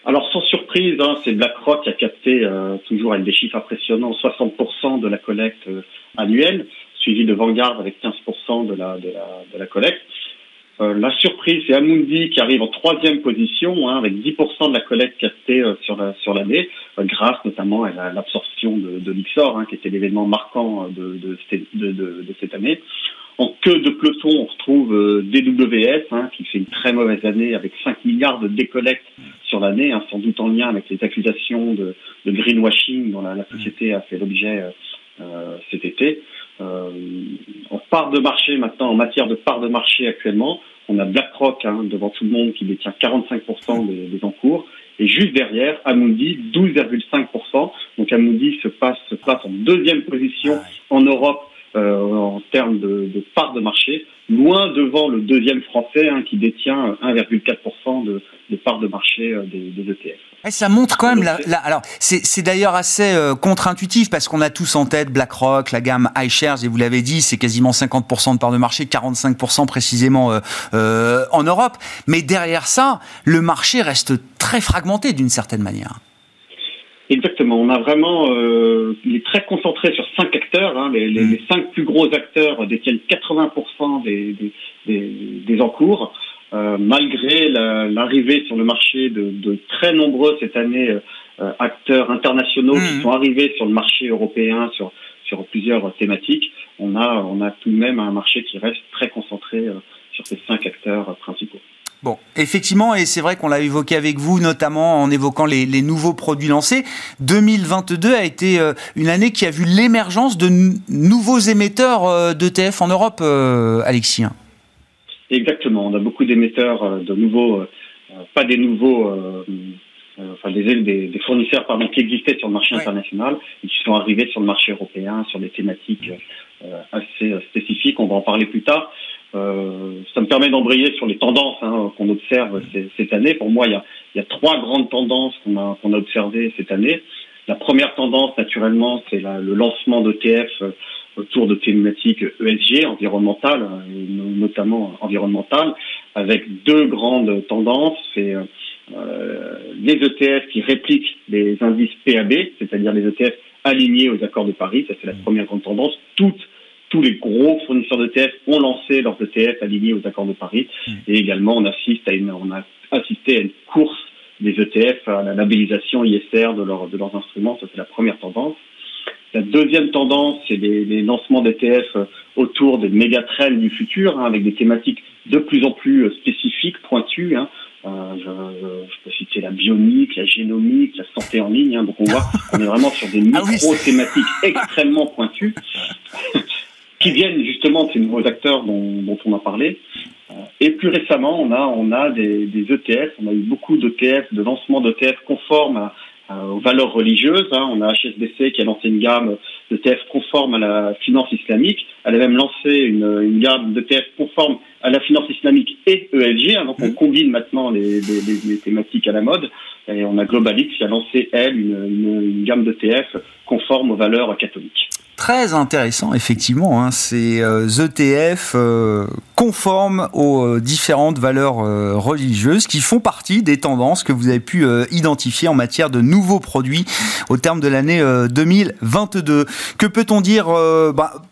Alors sans surprise, hein, c'est BlackRock qui a capté toujours avec des chiffres impressionnants 60% de la collecte annuelle suivi de Vanguard avec 15% de la, de la, de la collecte. Euh, la surprise, c'est Amundi qui arrive en troisième position, hein, avec 10% de la collecte captée euh, sur la, sur l'année, euh, grâce notamment à l'absorption de, de l'Ixor, hein, qui était l'événement marquant de, de, de, de, cette année. En queue de peloton, on retrouve euh, DWS, hein, qui fait une très mauvaise année avec 5 milliards de décollecte sur l'année, hein, sans doute en lien avec les accusations de, de greenwashing dont la, la société a fait l'objet euh, cet été. Euh, en part de marché maintenant, en matière de part de marché actuellement, on a BlackRock hein, devant tout le monde qui détient 45% des, des encours. Et juste derrière, Amundi, 12,5%. Donc Amundi se, passe, se place en deuxième position en Europe euh, en termes de, de, part de marché, loin devant le deuxième français hein, qui détient 1,4% de, de part de marché euh, des, des ETF. Et ça montre quand même. La, la alors, c'est d'ailleurs assez euh, contre-intuitif parce qu'on a tous en tête BlackRock, la gamme iShares, et vous l'avez dit, c'est quasiment 50% de part de marché, 45% précisément euh, euh, en Europe. Mais derrière ça, le marché reste très fragmenté d'une certaine manière. Exactement. On a vraiment, euh, il est très concentré sur cinq acteurs. Hein. Les, les, les, cinq plus gros acteurs détiennent 80% des, des, des, des, encours. Euh, malgré l'arrivée la, sur le marché de, de, très nombreux cette année euh, acteurs internationaux mmh. qui sont arrivés sur le marché européen sur sur plusieurs thématiques, on a on a tout de même un marché qui reste très concentré euh, sur ces cinq acteurs principaux. Bon, effectivement, et c'est vrai qu'on l'a évoqué avec vous, notamment en évoquant les, les, nouveaux produits lancés. 2022 a été euh, une année qui a vu l'émergence de nouveaux émetteurs euh, d'ETF en Europe, euh, Alexis. Exactement, on a beaucoup d'émetteurs de nouveaux, pas des nouveaux, enfin des, des, des, fournisseurs pardon, qui existaient sur le marché ouais. international et qui sont arrivés sur le marché européen sur des thématiques assez spécifiques. On va en parler plus tard. Euh, ça me permet d'embrayer sur les tendances hein, qu'on observe cette année. Pour moi, il y a, il y a trois grandes tendances qu'on a, qu'on a observées cette année. La première tendance, naturellement, c'est le lancement d'ETF autour de thématiques ESG, environnementales, notamment environnementales, avec deux grandes tendances. C'est euh, les ETF qui répliquent les indices PAB, c'est-à-dire les ETF alignés aux accords de Paris. Ça, c'est la première grande tendance. Toutes tous les gros fournisseurs d'ETF ont lancé leurs ETF alignés aux accords de Paris. Mmh. Et également, on assiste à une, on a assisté à une course des ETF à la labellisation ISR de, leur, de leurs instruments. Ça, c'est la première tendance. La deuxième tendance, c'est les, les, lancements d'ETF autour des méga-trends du futur, hein, avec des thématiques de plus en plus spécifiques, pointues. Hein. Euh, je, je, peux citer la bionique, la génomique, la santé en ligne. Hein. Donc on voit qu'on est vraiment sur des micro-thématiques extrêmement pointues qui viennent justement de ces nouveaux acteurs dont, dont on a parlé. Et plus récemment, on a, on a des, des ETF, on a eu beaucoup d'ETF, de lancement d'ETF conformes à, à, aux valeurs religieuses. Hein. On a HSBC qui a lancé une gamme d'ETF conforme à la finance islamique. Elle a même lancé une, une gamme d'ETF conforme à la finance islamique et ESG. Hein. Donc on combine maintenant les, les, les, thématiques à la mode. Et on a Globalix qui a lancé, elle, une, une, une gamme d'ETF conforme aux valeurs catholiques très intéressant, effectivement. Hein, ces euh, ETF euh, conformes aux euh, différentes valeurs euh, religieuses qui font partie des tendances que vous avez pu identifier en matière de nouveaux produits au terme de l'année 2022. Que peut-on dire bah,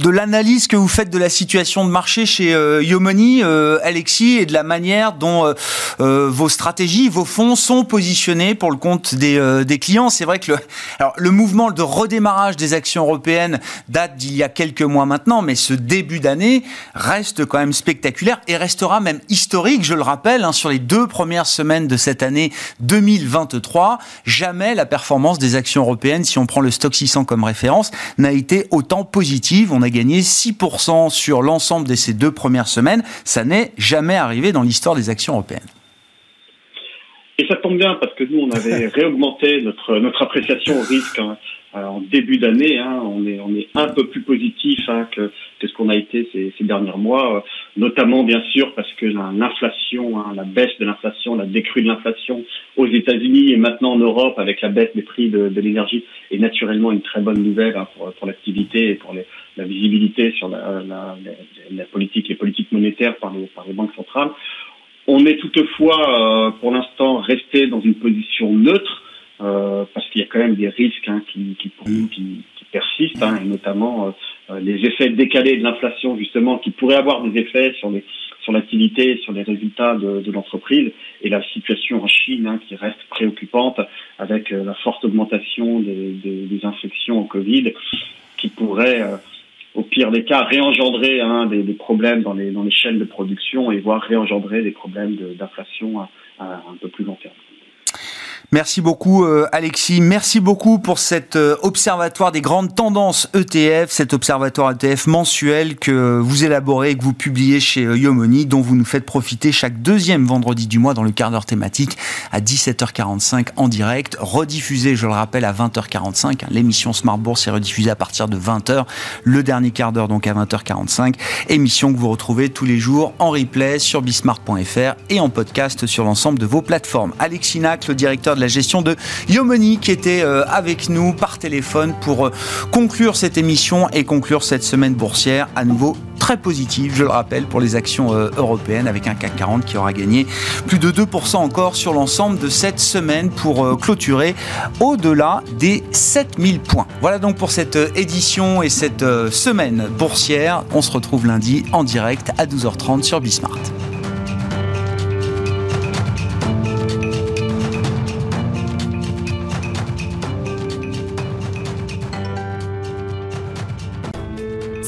de l'analyse que vous faites de la situation de marché chez euh, Yomoni, euh, Alexis, et de la manière dont euh, euh vos stratégies, vos fonds sont positionnés pour le compte des, euh, des clients. C'est vrai que le, alors, le mouvement de redémarrage des actions européennes date d'il y a quelques mois maintenant, mais ce début d'année reste quand même spectaculaire et restera même historique, je le rappelle, hein, sur les deux premières semaines de cette année 2023. Jamais la performance des actions européennes, si on prend le stock 600 comme référence, n'a été autant positive. Gagné 6% sur l'ensemble de ces deux premières semaines. Ça n'est jamais arrivé dans l'histoire des actions européennes. Et ça tombe bien parce que nous, on avait réaugmenté notre, notre appréciation au risque hein, en début d'année. Hein, on, est, on est un peu plus positif hein, que, que, ce qu'on a été ces, ces, derniers mois, notamment bien sûr parce que l'inflation, la baisse de l'inflation, la décrue de l'inflation aux États-Unis et maintenant en Europe avec la baisse des prix de, de l'énergie est naturellement une très bonne nouvelle pour, pour l'activité et pour les, la visibilité sur la, la, la, politique, les politiques monétaires par les, par les banques centrales. On est toutefois, euh, pour l'instant, resté dans une position neutre, euh, parce qu'il y a quand même des risques hein, qui, qui, pour nous, qui, qui persistent, hein, et notamment euh, les effets décalés de l'inflation, justement, qui pourraient avoir des effets sur les sur l'activité, sur les résultats de, de l'entreprise, et la situation en Chine hein, qui reste préoccupante avec la forte augmentation des, des, des infections au Covid, qui pourrait au pire des cas, réengendrer hein, des, problèmes dans les, chaînes de production et voire réengendrer des problèmes d'inflation à, un peu plus long terme. Merci beaucoup euh, Alexis, merci beaucoup pour cet euh, observatoire des grandes tendances ETF, cet observatoire ETF mensuel que vous élaborez et que vous publiez chez euh, Yomoni, dont vous nous faites profiter chaque deuxième vendredi du mois dans le quart d'heure thématique à 17h45 en direct, rediffusé, je le rappelle, à 20h45. L'émission Smart Bourse est rediffusée à partir de 20h, le dernier quart d'heure donc à 20h45. Émission que vous retrouvez tous les jours en replay sur bismart.fr et en podcast sur l'ensemble de vos plateformes. Alexis Nac, le directeur de la gestion de Yomoni qui était euh, avec nous par téléphone pour euh, conclure cette émission et conclure cette semaine boursière à nouveau très positive, je le rappelle, pour les actions euh, européennes avec un CAC 40 qui aura gagné plus de 2% encore sur l'ensemble de cette semaine pour clôturer au-delà des 7000 points. Voilà donc pour cette édition et cette semaine boursière. On se retrouve lundi en direct à 12h30 sur Bismart.